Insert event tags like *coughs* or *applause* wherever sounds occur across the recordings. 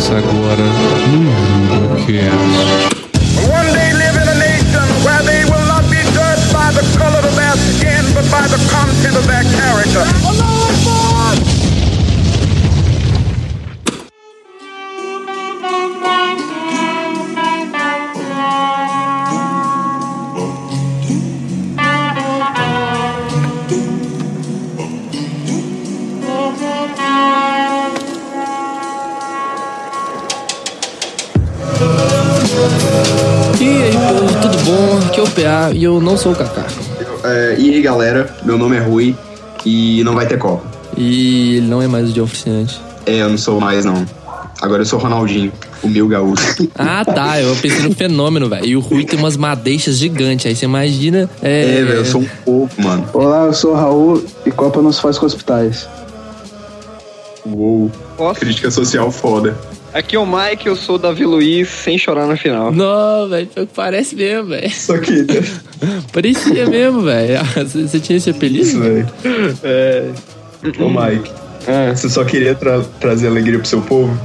Começa agora no. One day live in a nation where they will not be judged by the color of their skin, but by the content of their character. PA e eu não sou o Kaká. É, e aí, galera, meu nome é Rui e não vai ter Copa. E ele não é mais o de oficiante. É, eu não sou mais, não. Agora eu sou o Ronaldinho, o meu gaúcho. *laughs* Ah, tá. Eu pensei no fenômeno, velho. E o Rui tem umas madeixas gigantes. Aí você imagina. É, É, velho, eu sou um pouco, mano. Olá, eu sou o Raul e Copa não se faz com hospitais. Uou. Posso? Crítica social foda. Aqui é o Mike, eu sou o Davi Luiz, sem chorar no final. Não, velho. Parece mesmo, velho. Só que. *laughs* Parecia mesmo, velho. Você você tinha esse apelido? velho. É, Ô, Mike, é, você só queria tra- trazer alegria pro seu povo?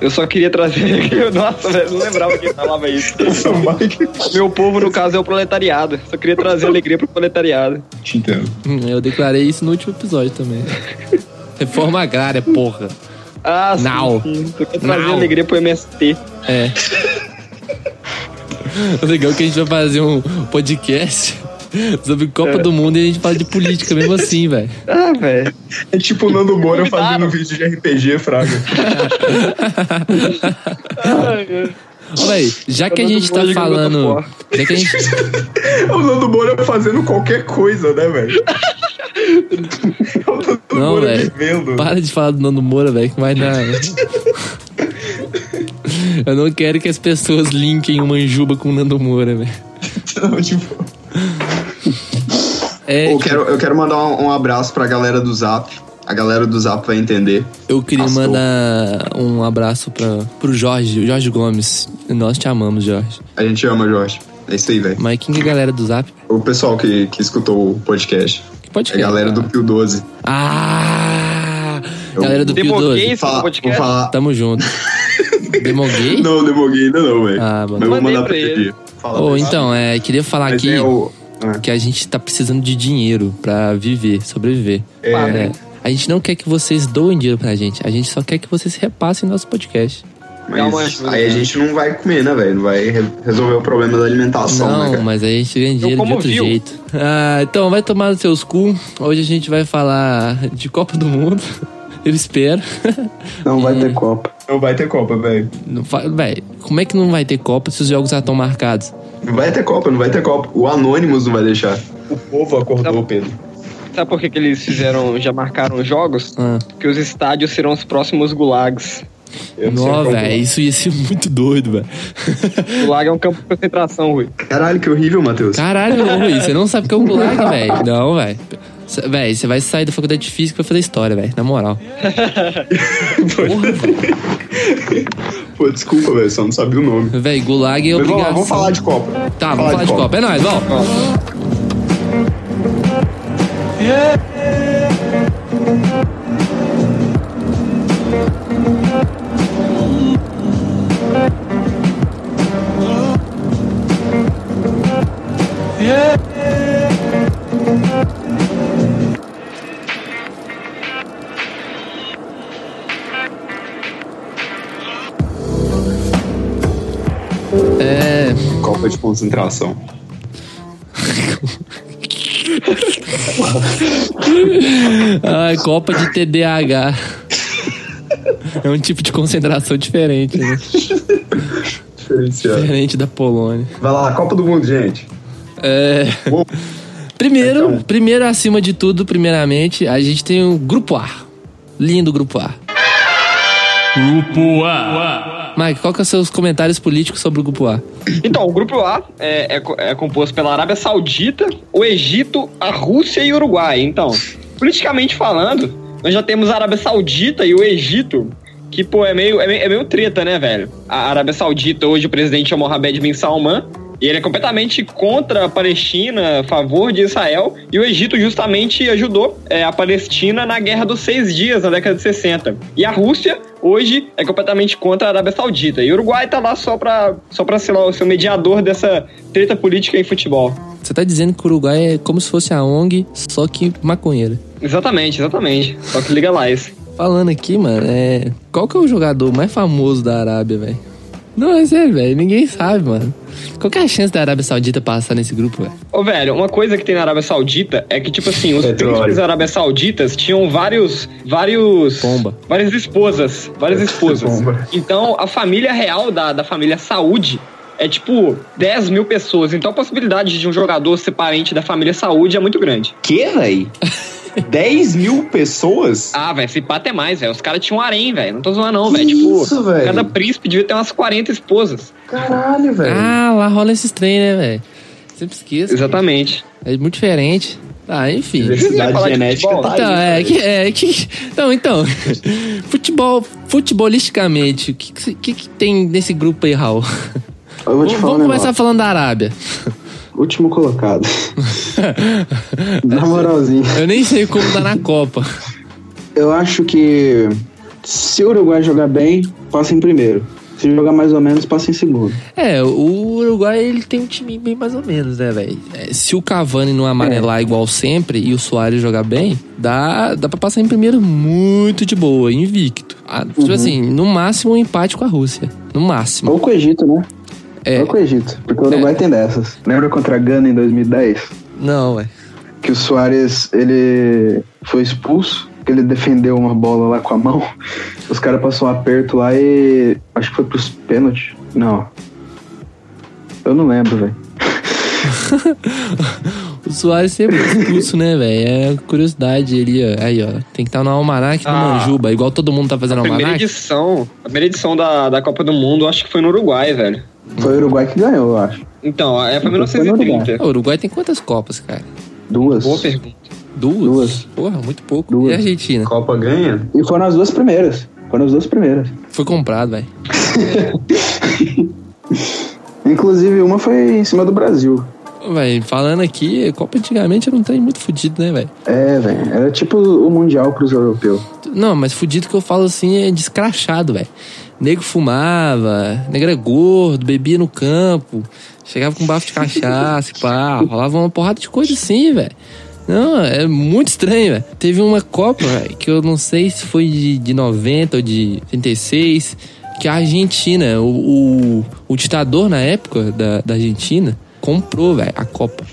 eu só queria trazer. *laughs* Nossa, velho, não lembrava que falava isso. *laughs* O Mike. Meu povo, no caso, é o proletariado. Só queria trazer alegria pro proletariado. Te entendo. Hum, Eu declarei isso no último episódio também. Reforma agrária, porra. Ah, sim, Now. sim. Trazer Now. alegria pro MST. É. *laughs* O legal é que a gente vai fazer um podcast sobre Copa do Mundo e a gente fala de política mesmo assim, velho. Ah, velho. É tipo o Nando Moura fazendo vídeo de RPG, Fraga. Ô, véi, já que a gente tá falando. Já que a gente. o Nando Moura fazendo qualquer coisa, né, velho? *laughs* É Não, velho. Para de falar do Nando Moura, velho, que vai dar. Eu não quero que as pessoas linkem o Manjuba com o Nando Moura, velho. Não, tipo... É, Eu quero, eu quero mandar um, um abraço pra galera do Zap. A galera do Zap vai entender. eu queria Pastor. mandar um abraço pra, pro Jorge, o Jorge Gomes. Nós te amamos, Jorge. A gente ama, Jorge. É isso aí, velho. Mas quem que é a galera do Zap? O pessoal que, que escutou o podcast. Pode É a galera do Pio 12. Ah! Eu- Galera do Pio Demoguei 12. isso Fala- vou podcast? falar. Tamo junto. *laughs* Demoguei? Não, demoguei ainda não, velho. Ah, mano. Mas eu vou mandar pra pra ele. Fala ele. então, é, queria falar Mas aqui é o. ah, que a gente tá precisando de dinheiro pra viver, sobreviver. É. É, A gente não quer que vocês doem dinheiro pra gente, a gente só quer que vocês repassem nosso podcast. Mas aí a né? gente não vai comer, né, velho? Não vai re- resolver o problema da alimentação, né, Não, cara? mas aí a gente ganha dinheiro de outro viu. jeito. Ah, então vai tomar nos seus cu. Hoje a gente vai falar de Copa do Mundo. *laughs* Eu espero. *laughs* Não vai ter Copa. Não vai ter Copa, velho. Véi, como é que não vai ter Copa se os jogos já estão marcados? Não vai ter Copa, não vai ter Copa. O Anonymous não vai deixar. O povo acordou, Pedro. Sabe por que, que eles fizeram, já marcaram os jogos? Ah. Porque os estádios serão os próximos gulags. Eu não Não, como- velho, isso ia ser muito doido, velho. Gulag é um campo de concentração, Rui. Caralho, que horrível, Matheus. Caralho, Rui, você não sabe o que é um gulag, *laughs* velho. Não, velho. Véi, você vai sair da faculdade de física pra fazer história, velho. Na moral. *laughs* Pô, desculpa, velho, só não sabia o nome. Véi, gulag é Mas vamos lá, obrigação. vamos falar de Copa. Tá, vamos falar de Copa. É nóis, vamos. É. Copa de concentração. Ai, Copa de TDAH. É um tipo de concentração diferente, né? Diferenciado. Diferente da Polônia. Vai lá, Copa do Mundo, gente. É. Bom, Primeiro, Então. primeiro, acima de tudo, primeiramente, a gente tem o Grupo A. Lindo Grupo A. Grupo A. Mike, qual que são os seus comentários políticos sobre o Grupo A? Então, o grupo A é, é é composto pela Arábia Saudita, o Egito, a Rússia e o Uruguai. Então, politicamente falando, nós já temos a Arábia Saudita e o Egito, que, pô, é meio, é meio, é meio treta, né, velho? A Arábia Saudita, hoje o presidente é Mohamed Bin Salman, E ele é completamente contra a Palestina, a favor de Israel. E o Egito justamente ajudou é, a Palestina na Guerra dos Seis Dias, na década de 60. E a Rússia, hoje, é completamente contra a Arábia Saudita. E o Uruguai tá lá só pra, só pra ser, lá, ser o mediador dessa treta política em futebol. Você tá dizendo que o Uruguai é como se fosse a ONG, só que maconheira. Exatamente, exatamente. Só que liga lá isso. Falando aqui, mano, é. Qual que é o jogador mais famoso da Arábia, velho? Não, é sério, velho. Ninguém sabe, mano. Qual que é a chance da Arábia Saudita passar nesse grupo, velho? Ô, velho, uma coisa que tem na Arábia Saudita é que, tipo assim, os Petróleo. príncipes da Arábia Sauditas tinham vários. vários. Pomba. Várias esposas. Várias esposas. Pomba. Então, a família real da, da família Saúde é tipo 10 mil pessoas. Então, a possibilidade de um jogador ser parente da família Saúde é muito grande. *laughs* Que, véi? 10 mil pessoas? Ah, velho, esse pato é mais, velho. Os caras tinham um harém, velho. Não tô zoando, não, velho. Tipo, isso, velho? cada príncipe devia ter umas 40 esposas. Caralho, velho. Ah, lá rola esses trem, né, velho? Sempre esqueço. Exatamente. É muito diferente. Ah, enfim. Diversidade genética tá Então, aí. é, que, é que. Então, então. *laughs* Futebol, futebolisticamente, o que, que, que tem nesse grupo aí, Raul? Eu vou te Vamos falar um começar negócio. falando da Arábia. Último colocado. *laughs* Na moralzinha. Eu nem sei como tá na Copa. Eu acho que se o Uruguai jogar bem, passa em primeiro. Se jogar mais ou menos, passa em segundo. É, o Uruguai ele tem um time bem mais ou menos, né, velho? É, se o Cavani não amarelar igual sempre e o Soares jogar bem, dá, dá pra passar em primeiro muito de boa, invicto. Ah, Tipo assim, no máximo um empate com a Rússia. No máximo. Ou com o Egito, né? É, com o Egito. Porque o Uruguai tem dessas. Lembra contra a Gana em 2010? não, velho. Que o Soares, ele foi expulso. Que ele defendeu uma bola lá com a mão. Os caras passaram um aperto lá e. Acho que foi pros pênaltis. Não. Eu não lembro, velho. *laughs* O Soares sempre é expulso, né, velho? É curiosidade ali, ó. Aí, ó. Tem que estar no Almanac Ah. Manjuba, igual todo mundo tá fazendo A primeira Almanac. edição, a primeira edição da, da Copa do Mundo, acho que foi no Uruguai, velho. Foi o Uruguai que ganhou, eu acho. Então, é no 1930. O Uruguai tem quantas Copas, cara? Duas. Boa pergunta. Duas? Duas. Porra, muito pouco. Duas. E a Argentina? Copa ganha? E foram as duas primeiras. Foram as duas primeiras. Foi comprado, velho. *laughs* Inclusive, uma foi em cima do Brasil. Véi, falando aqui, Copa antigamente era um trem muito fudido, né, velho? É, velho. Era tipo o Mundial pros europeus. Não, mas fudido que eu falo assim é descrachado, velho. Nego fumava, nego era gordo, bebia no campo, chegava com um bafo de cachaça, pá, rolava uma porrada de coisa assim, velho. Não, é muito estranho, velho. Teve uma Copa, velho, que eu não sei se foi de, de 90 ou de 36, que a Argentina, o, o, o ditador na época da, da Argentina, comprou, velho, a Copa.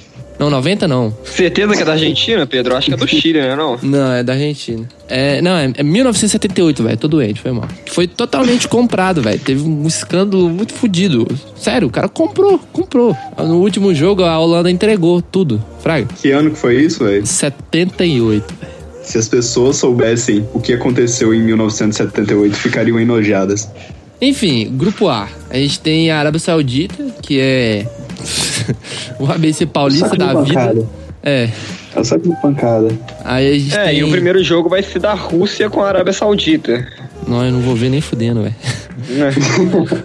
Não, 90 não. Certeza que é da Argentina, Pedro? Acho que é do Chile, né? Não? Não, é da Argentina. É, não, é, é 1978, velho. Tô doente, foi mal. Foi totalmente comprado, velho. Teve um escândalo muito fodido. Sério, o cara comprou, comprou. No último jogo, a Holanda entregou tudo. Fraga. Que ano que foi isso, velho? 78, velho. Se as pessoas soubessem o que aconteceu em 1978, ficariam enojadas. Enfim, grupo A. A gente tem a Arábia Saudita, que é *laughs* o ABC paulista Saco da pancada. vida. É. É só de pancada. Aí a gente É, tem... e o primeiro jogo vai ser da Rússia com a Arábia Saudita. Não, eu não vou ver nem fudendo, velho. Né? *laughs*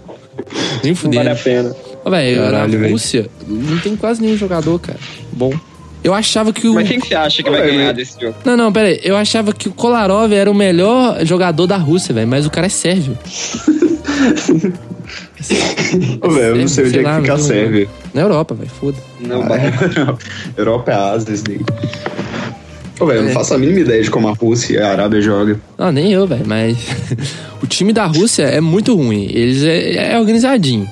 Nem Não fudendo. vale a pena. Ó, velho, velho. Rússia não tem quase nenhum jogador, cara. Bom. Eu achava que o. Mas quem que você acha que vai ganhar desse jogo? Não, não, pera aí. Eu achava que o Kolarov era o melhor jogador da Rússia, velho. Mas o cara é sérvio. *laughs* Ô, velho, eu não sei onde é que fica a Sérvia. Na Europa, velho. Foda. *laughs* Não, Europa é a Ásia, isso daí. Ô, velho, eu É. não faço a mínima ideia de como a Rússia e a Arábia jogam. Não, nem eu, velho. Mas *laughs* o time da Rússia é muito ruim. Eles é, é organizadinho.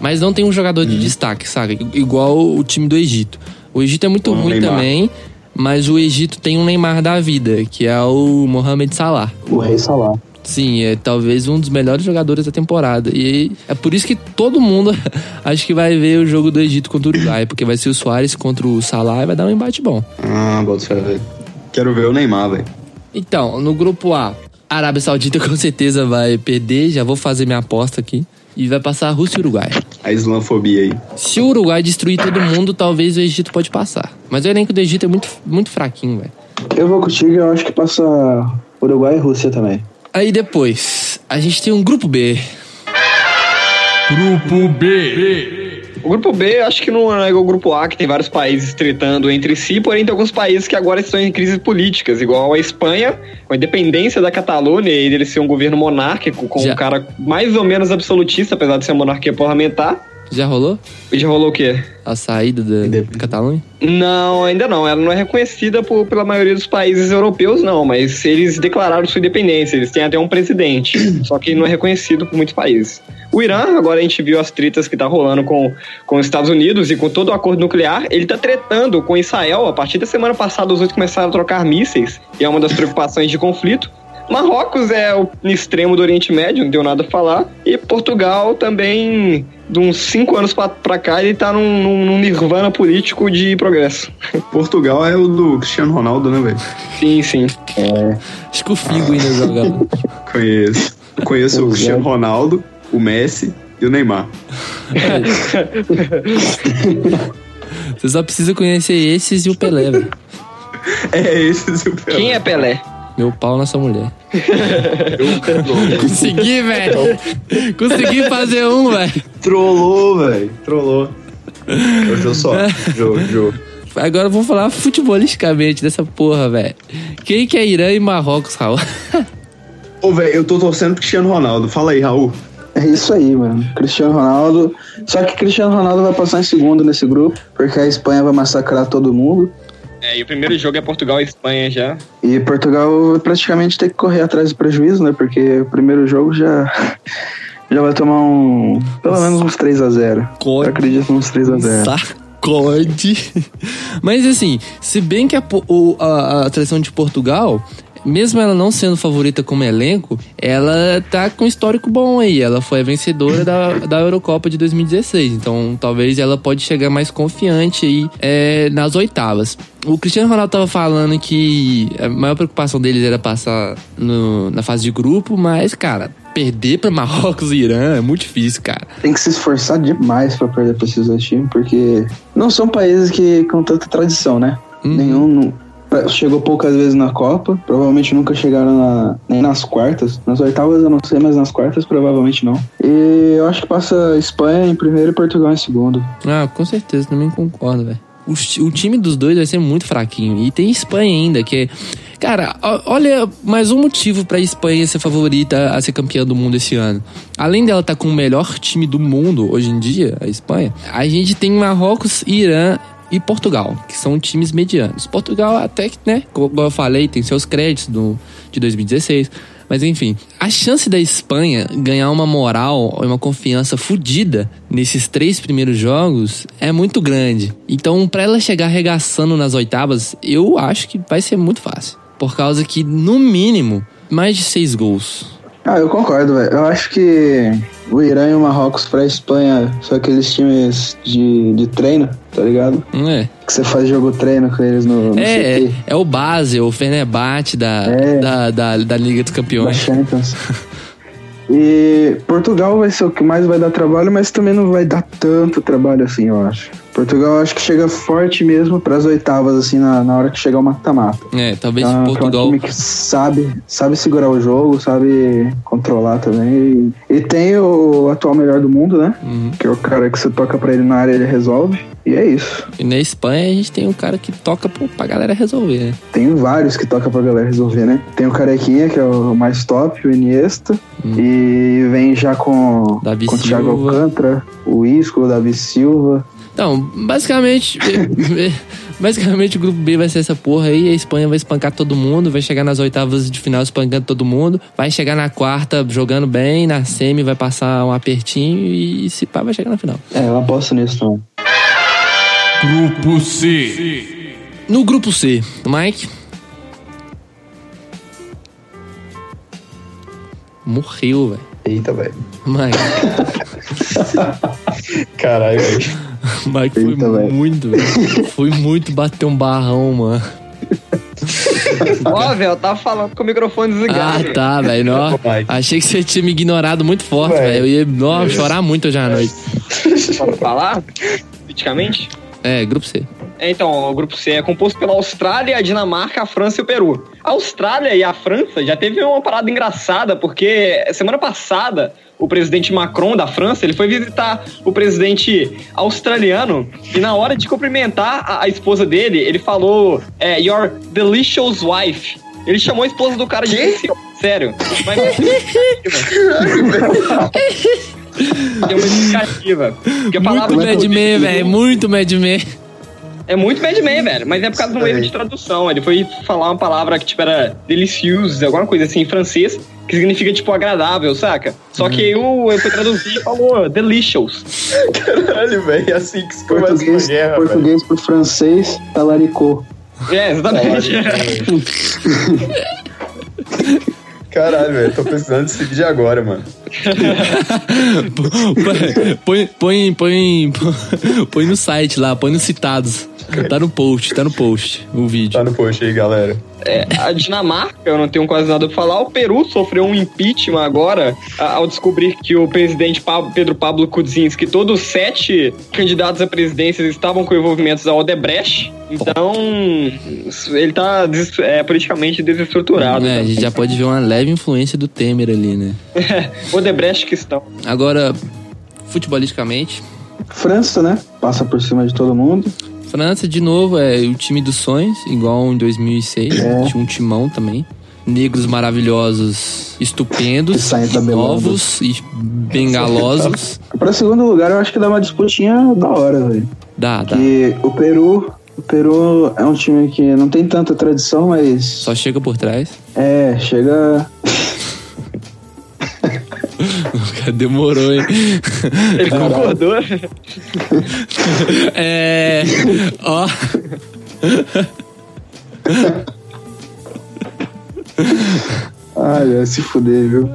Mas não tem um jogador Uhum. de destaque, sabe? Igual o time do Egito. O Egito é muito ruim Neymar. também. Mas o Egito tem um Neymar da vida, que é o Mohamed Salah. O Rei Salah. Sim, é talvez um dos melhores jogadores da temporada. E é por isso que todo mundo *laughs* acho que vai ver o jogo do Egito contra o Uruguai, porque vai ser o Soares contra o Salah e vai dar um embate bom. Ah, bota fé, velho. Quero ver o Neymar, velho. Então, no grupo A, a Arábia Saudita *laughs* com certeza vai perder, já vou fazer minha aposta aqui. E vai passar a Rússia e o Uruguai. A islamofobia aí. Se o Uruguai destruir todo mundo, talvez o Egito pode passar. Mas o elenco do Egito é muito, muito fraquinho, velho. Eu vou contigo eu acho que passa Uruguai e Rússia também. Aí depois, a gente tem um grupo B. Grupo B. O grupo B, eu acho que não é igual o grupo A, que tem vários países tretando entre si, porém tem alguns países que agora estão em crises políticas, igual a Espanha, com a independência da Catalunha e dele ser um governo monárquico, com Já. um cara mais ou menos absolutista, apesar de ser uma monarquia parlamentar. Já rolou? Já rolou o quê? A saída da Independente. Catalunha? Não, ainda não. Ela não é reconhecida por- pela maioria dos países europeus, não. Mas eles declararam sua independência. Eles têm até um presidente. *coughs* só que não é reconhecido por muitos países. O Irã, agora a gente viu as tretas que tá rolando com, com os Estados Unidos e com todo o acordo nuclear. Ele tá tretando com Israel. A partir da semana passada, os dois começaram a trocar mísseis. E é uma das preocupações de conflito. Marrocos é o extremo do Oriente Médio, não deu nada a falar. E Portugal também, de uns cinco anos pra, pra cá, ele tá num, num- num nirvana político de progresso. *laughs* Portugal é o do Cristiano Ronaldo, né, velho? Sim, sim. Acho que o Figo ainda jogava. *laughs* Conheço. Conheço o é. Cristiano Ronaldo, o Messi e o Neymar. *laughs* Você só precisa conhecer esses e o Pelé, velho. É esse o Pelé. Quem é Pelé? Meu pau nessa mulher. Consegui, velho. Consegui fazer um, velho. Trollou, velho. Trollou. Hoje eu só. Jogo, jogo. Agora eu vou falar futebolisticamente dessa porra, velho. Quem que é Irã e Marrocos, Raul? Ô, velho, eu tô torcendo pro Cristiano Ronaldo. Fala aí, Raul. É isso aí, mano. Cristiano Ronaldo. Só que Cristiano Ronaldo vai passar em segundo nesse grupo, porque a Espanha vai massacrar todo mundo. É, e o primeiro jogo é Portugal e Espanha já. E Portugal vai praticamente ter que correr atrás do prejuízo, né? Porque o primeiro jogo já. Já vai tomar um. Pelo menos uns 3 a 0 Corre. Eu acredito nos 3 a 0 Sacode. *laughs* Mas assim, se bem que a, a, a seleção de Portugal, mesmo ela não sendo favorita como elenco, ela tá com um histórico bom aí. Ela foi a vencedora da, da Eurocopa de 2016. Então talvez ela pode chegar mais confiante aí é, nas oitavas. O Cristiano Ronaldo tava falando que a maior preocupação deles era passar no- na fase de grupo, mas, cara, perder pra Marrocos e Irã é muito difícil, cara. Tem que se esforçar demais pra perder pra esses dois times, porque não são países que com tanta tradição, né? Uhum. Nenhum chegou poucas vezes na Copa, provavelmente nunca chegaram na- nem nas quartas. Nas oitavas eu não sei, mas nas quartas provavelmente não. E eu acho que passa Espanha em primeiro e Portugal em segundo. Ah, com certeza, também concordo, velho. O, o time dos dois vai ser muito fraquinho. E tem Espanha ainda, que. Cara, ó- olha, mais um motivo pra Espanha ser favorita a ser campeã do mundo esse ano. Além dela estar com o melhor time do mundo hoje em dia, a Espanha, a gente tem Marrocos, Irã e Portugal, que são times medianos. Portugal, até que, né, como eu falei, tem seus créditos do, de 2016. Mas enfim, a chance da Espanha ganhar uma moral e uma confiança fodida nesses três primeiros jogos é muito grande. Então, pra ela chegar arregaçando nas oitavas, eu acho que vai ser muito fácil. Por causa que, no mínimo, mais de seis gols. Ah, eu concordo, velho. Eu acho que o Irã e o Marrocos pra Espanha são aqueles times de, de treino, tá ligado? É? Que você faz jogo treino com eles no, no É, é, é o base, o Fenerbahçe da, É. da, da, da Liga dos da Campeões. Champions. E Portugal vai ser o que mais vai dar trabalho, mas também não vai dar tanto trabalho assim, eu acho. Portugal acho que chega forte mesmo pras oitavas, assim, na, na hora que chegar o mata-mata. É, talvez Então, que é um Portugal. time que sabe, sabe segurar o jogo, sabe controlar também. E, e tem o atual melhor do mundo, né? Uhum. Que é o cara que você toca pra ele na área ele resolve. E é isso. E na Espanha a gente tem um cara que toca pra, pra galera resolver, né? Tem vários que toca pra galera resolver, né? Tem o Carequinha, que é o mais top, o Iniesta. E vem já com, Hum. Davi com o Thiago Silva. Alcântara, o Isco, o Davi Silva. Então, basicamente, *laughs* basicamente o grupo B vai ser essa porra aí, a Espanha vai espancar todo mundo, vai chegar nas oitavas de final espancando todo mundo, vai chegar na quarta jogando bem, na semi vai passar um apertinho e se pá vai chegar na final. É, eu aposto nisso também. Grupo C. No grupo C, Mike. Morreu, velho. Eita, velho. Mike, *laughs* Caralho, velho. Mike foi Eita, muito, velho. Foi muito bater um barrão, mano. Ó, velho, eu tava falando com o microfone Ah, desligado. tá, velho. Achei que você tinha me ignorado muito forte, velho. Eu ia nó, chorar muito hoje à noite. Posso falar? Politicamente? É, grupo C. É, então, o grupo C é composto pela Austrália, a Dinamarca, a França e o Peru. A Austrália e a França já teve uma parada engraçada, porque semana passada o presidente Macron da França, ele foi visitar o presidente australiano e na hora de cumprimentar a, a esposa dele, ele falou é, Your delicious wife. Ele chamou a esposa do cara de deliciosa, sério. Mas é *laughs* uma palavra Muito Mad Men, velho. Muito Mad Men. É muito Mad Men, velho. Mas é por causa de um erro de tradução. Ele foi falar uma palavra que, tipo, era delicious, alguma coisa assim, em francês, que significa, tipo, agradável, saca? Só que aí o- ele foi traduzir e falou delicious. *laughs* Caralho, velho. É assim que se começa Português, uma guerra, velho. português pro francês, talaricou. É, exatamente. Caralho, velho. *laughs* Tô precisando desse vídeo agora, mano. *laughs* põe, põe, põe, põe no site lá, põe nos citados. Tá no post, tá no post o vídeo. Tá no post aí, galera. É, a Dinamarca, eu não tenho quase nada pra falar. O Peru sofreu um impeachment agora ao descobrir que o presidente Pedro Pablo Kuczynski, todos os sete candidatos à presidência estavam com envolvimentos da Odebrecht. Então, ele tá é, politicamente desestruturado. É, a gente já pode ver uma leve influência do Temer ali, né? *laughs* Odebrecht que estão. Agora, futebolisticamente, França, né? Passa por cima de todo mundo. França, de novo, é o time dos sonhos, igual em 2006. É. Tinha um timão também. Negros maravilhosos, estupendos, tabelando. novos e bengalosos. *laughs* Pra segundo lugar, eu acho que dá uma disputinha da hora, velho. Dá, dá. O Peru. O Peru é um time que não tem tanta tradição, mas. Só chega por trás. É, chega. Demorou, hein? Ele concordou. É. Ó. Ai, vai se fuder, viu?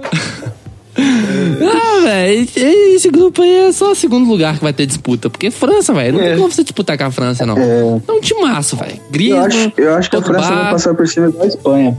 Ah, velho, esse grupo aí é só segundo lugar que vai ter disputa. Porque França, velho, não tem como você disputar com a França, não. É. É um timaço, velho. Eu Griezmann, acho, eu acho que a Pogba. França vai passar por cima igual a Espanha.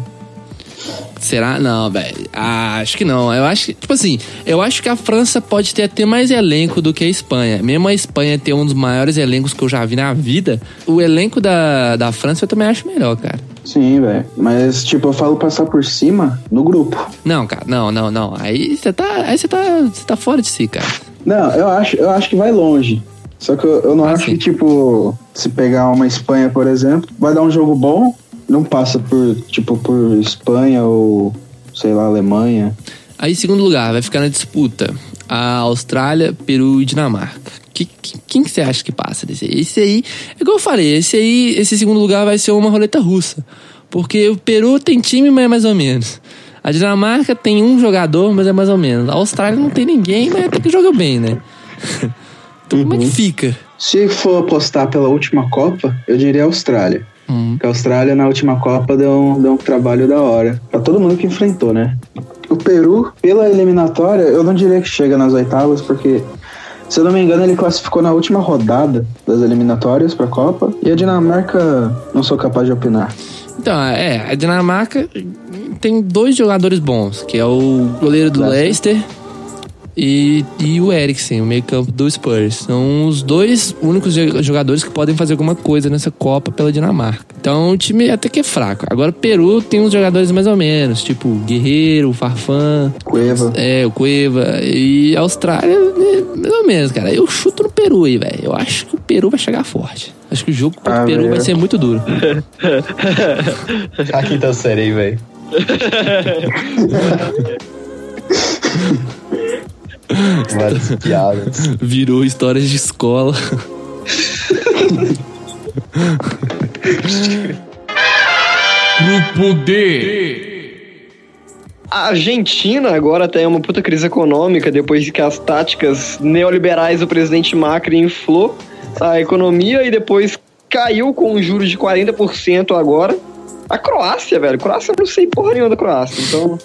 Será? Não, velho. Ah, acho que não. Eu acho que, tipo assim, eu acho que a França pode ter até mais elenco do que a Espanha. Mesmo a Espanha ter um dos maiores elencos que eu já vi na vida, o elenco da, da França eu também acho melhor, cara. Sim, velho. Mas, tipo, eu falo passar por cima no grupo. Não, cara, não, não, não. Aí você tá. Aí você tá. Você tá fora de si, cara. Não, eu acho, eu acho que vai longe. Só que eu, eu não Ah, acho sim. que, tipo, se pegar uma Espanha, por exemplo, vai dar um jogo bom, não passa por, tipo, por Espanha ou, sei lá, Alemanha. Aí, segundo lugar, vai ficar na disputa a Austrália, Peru e Dinamarca. Que, que- quem que você acha que passa desse aí? Esse aí, é igual eu falei, esse aí, esse segundo lugar vai ser uma roleta russa. Porque o Peru tem time, mas é mais ou menos. A Dinamarca tem um jogador, mas é mais ou menos. A Austrália não tem ninguém, mas até que joga bem, né? *laughs* então, como é que fica? Se for apostar pela última Copa, eu diria Austrália. Hum. Porque a Austrália na última Copa deu um, deu um trabalho da hora. Pra todo mundo que enfrentou, né? O Peru, pela eliminatória, eu não diria que chega nas oitavas, porque, se eu não me engano, ele classificou na última rodada das eliminatórias pra Copa. E a Dinamarca, não sou capaz de opinar. Então, é, a Dinamarca tem dois jogadores bons, que é o goleiro do Leicester. Leicester e, e o Eriksen, o meio-campo do Spurs. São os dois únicos jo- jogadores que podem fazer alguma coisa nessa Copa pela Dinamarca. Então o time até que é fraco. Agora o Peru tem uns jogadores mais ou menos, tipo o Guerreiro, o Farfan, Cueva. é, o Cueva. E a Austrália, né, mais ou menos, cara. Eu chuto no Peru aí, velho. Eu acho que o Peru vai chegar forte. Acho que o jogo contra Ah, o Peru velho. vai ser muito duro. *laughs* A quinta série aí, velho. *laughs* *laughs* Várias piadas. Virou histórias de escola. Grupo D. A Argentina agora tem uma puta crise econômica depois de que as táticas neoliberais do presidente Macri inflou a economia e depois caiu com juros de 40% agora. A Croácia, velho. Croácia eu não sei porra nenhuma da Croácia, então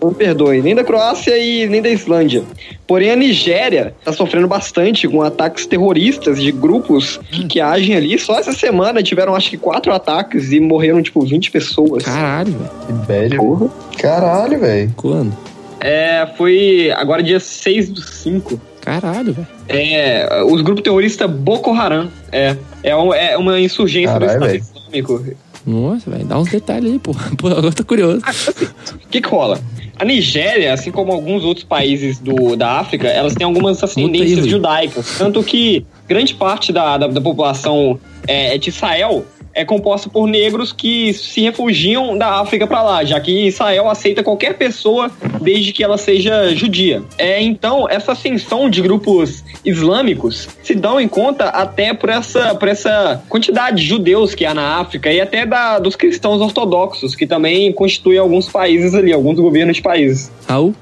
não me perdoe. Nem da Croácia e nem da Islândia. Porém, a Nigéria tá sofrendo bastante com ataques terroristas de grupos que, que agem ali. Só essa semana tiveram acho que quatro ataques e morreram tipo 20 pessoas. Caralho, velho. Que velho. Caralho, velho. Quando? É, foi agora dia 6 do 5. Caralho, velho. É, os grupos terroristas Boko Haram. É. É, um- é uma insurgência do Caralho, Estado Islâmico. Nossa, velho, dá uns detalhes aí, pô. *laughs* Pô, agora eu tô curioso. O que, que rola? A Nigéria, assim como alguns outros países do, da África, elas têm algumas ascendências Rui. judaicas. Tanto que grande parte da, da, da população é, de Israel é composta por negros que se refugiam da África para lá, já que Israel aceita qualquer pessoa desde que ela seja judia. É, então, essa ascensão de grupos islâmicos se dão em conta até por essa, por essa quantidade de judeus que há na África e até da, dos cristãos ortodoxos, que também constituem alguns países ali, alguns governos de países. Raul?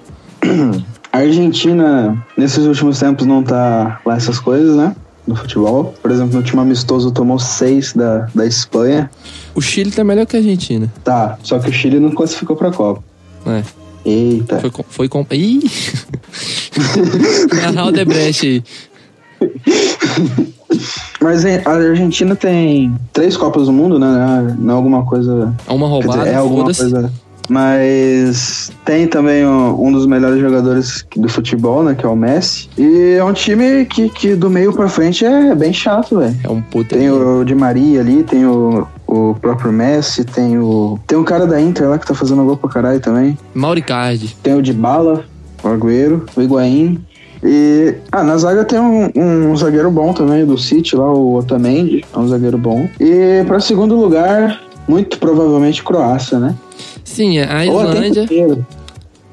A Argentina, nesses últimos tempos, não tá lá essas coisas, né? No futebol. Por exemplo, no último amistoso tomou seis da, da Espanha. O Chile tá melhor que a Argentina. Tá, só que o Chile não classificou pra Copa. É. Eita. Foi com. Foi com... Ih! *laughs* Narrar o Debrecht aí. Mas é, a Argentina tem três Copas do Mundo, né? Não é alguma coisa. É uma roubada, dizer, é alguma coisa. Mas tem também um, um dos melhores jogadores do futebol, né? Que é o Messi. E é um time que, que do meio pra frente é bem chato, velho. É um puta. Tem o Di Maria ali, tem o, o próprio Messi, tem o. Tem um cara da Inter lá que tá fazendo gol pra caralho também. Mauricardi. Tem o Dybala, o Agüero, o Higuaín. E. Ah, na zaga tem um, um zagueiro bom também do City lá, o Otamendi. É um zagueiro bom. E pra segundo lugar, muito provavelmente Croácia, né? Sim, a Ou até Islândia.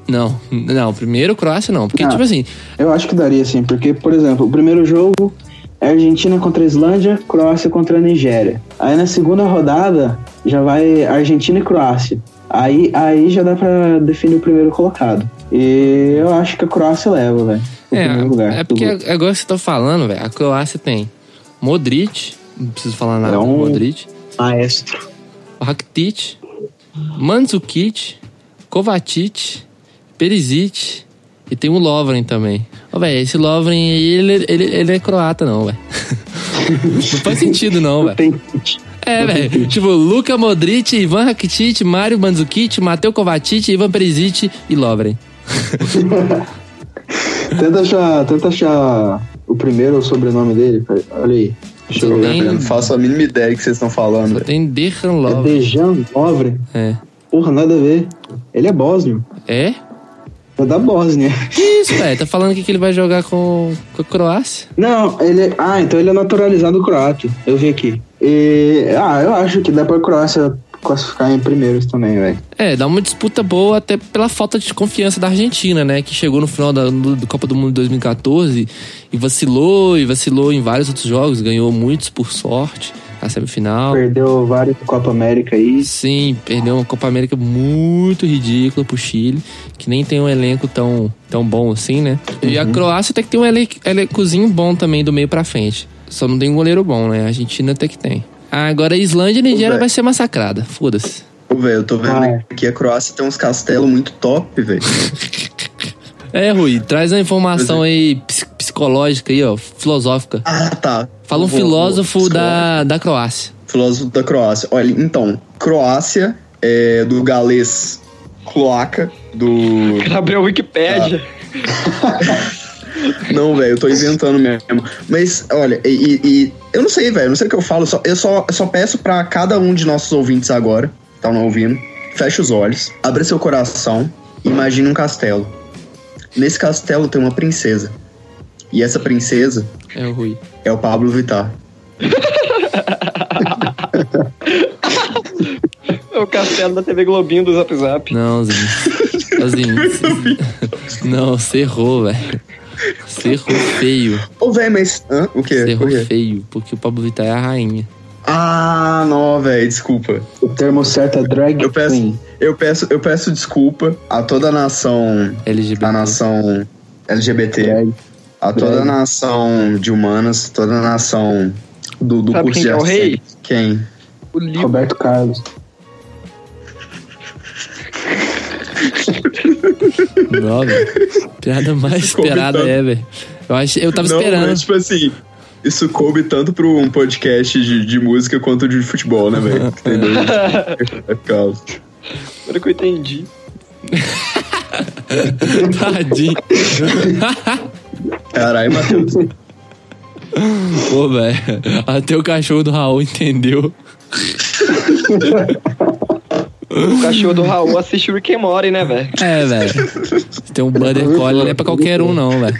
Não, não, primeiro Croácia não. Porque, Ah. tipo assim, Eu acho que daria sim, porque, por exemplo, o primeiro jogo é Argentina contra a Islândia, Croácia contra a Nigéria. Aí na segunda rodada já vai Argentina e Croácia. Aí, aí já dá pra definir o primeiro colocado. E eu acho que a Croácia leva, velho. primeiro lugar. é, é porque grupo. agora que você tá falando, velho, a Croácia tem Modric, não preciso falar nada É do um- Modric, Maestro. Rakitic, Mandzukic, Kovacic, Perisic e tem o Lovren também. Ó, velho, esse Lovren aí, ele, ele, ele é croata não, velho. *laughs* não faz sentido não, velho. É, velho. Tipo, Luka Modric, Ivan Rakitic, Mário Mandzukic, Mateu Kovacic, Ivan Perisic e Lovren. *laughs* Tenta achar, tenta achar o primeiro sobrenome dele, cara. Olha aí. Deixa eu ver. Tem- Eu não faço a mínima ideia que vocês estão falando. velho. Tem Dejan É Lovren. Dejan Lovren. É. Porra, nada a ver. Ele é bósnio. É? É da Bósnia. Que isso, velho? Tá falando que, que ele vai jogar com, com a Croácia? Não, ele. Ah, então ele é naturalizado croata. Eu vi aqui. E. Ah, eu acho que dá pra Croácia classificar em primeiros também, velho. É, dá uma disputa boa até pela falta de confiança da Argentina, né? Que chegou no final da do, do Copa do Mundo 2014 e vacilou, e vacilou em vários outros jogos, ganhou muitos por sorte, a semifinal. Perdeu vários Copa América aí. Sim, perdeu uma Copa América muito ridícula pro Chile, que nem tem um elenco tão, tão bom assim, né? E a Croácia tem que ter um elen- elencozinho bom também do meio pra frente. Só não tem um goleiro bom, né? A Argentina até que tem. Agora a Islândia e a Nigéria vai ser massacrada. Foda-se. Ô, velho, eu tô vendo Vai. aqui a Croácia tem uns castelos muito top, velho. *laughs* É, Rui, traz a informação aí ps- psicológica aí, ó, filosófica. Ah, tá. Fala um Vou- filósofo vou- da, da Croácia. Filósofo da Croácia. Olha, então, Croácia é do galês cloaca, do. Gabriel Wikipédia. *laughs* Não, velho, eu tô inventando mesmo. Mas, olha, e, e- eu não sei, velho, eu não sei o que eu falo. só- eu, só, só peço pra cada um de nossos ouvintes agora, que estão ouvindo, feche os olhos, abra seu coração e imagine um castelo. Nesse castelo tem uma princesa. E essa princesa É o Rui. é o Pablo Vittar. *laughs* É o castelo da TV Globinho do Zap Zap. Não, Zinho. Zinho. *laughs* Não, você errou, velho. Você errou feio. Ô, velho, mas. Hã? O quê? Você O errou quê? feio, porque o Pablo Vittar é a rainha. Ah, não, velho, desculpa. O termo certo é drag Eu peço, queen. eu peço, eu peço desculpa a toda a nação, LGBT. a nação LGBT, Drag. a toda a nação de humanas, toda a nação do, do Sabe curso quem de é o rei? Quem? O. Roberto Carlos. Não, velho. Piada mais Ficou esperada é, velho. Eu, achei, eu tava Não, esperando. mas, tipo assim, isso coube tanto pro um podcast de, de música quanto de futebol, né, velho? *laughs* Entendeu? É por causa. Agora que eu entendi. *laughs* Tadinho. *laughs* Caralho, Matheus. Pô, velho. Até o cachorro do Raul entendeu. O cachorro do Raul assiste Rick and Morty, né, velho? É, velho. Tem um Border Collie, não é pra qualquer um, não, velho.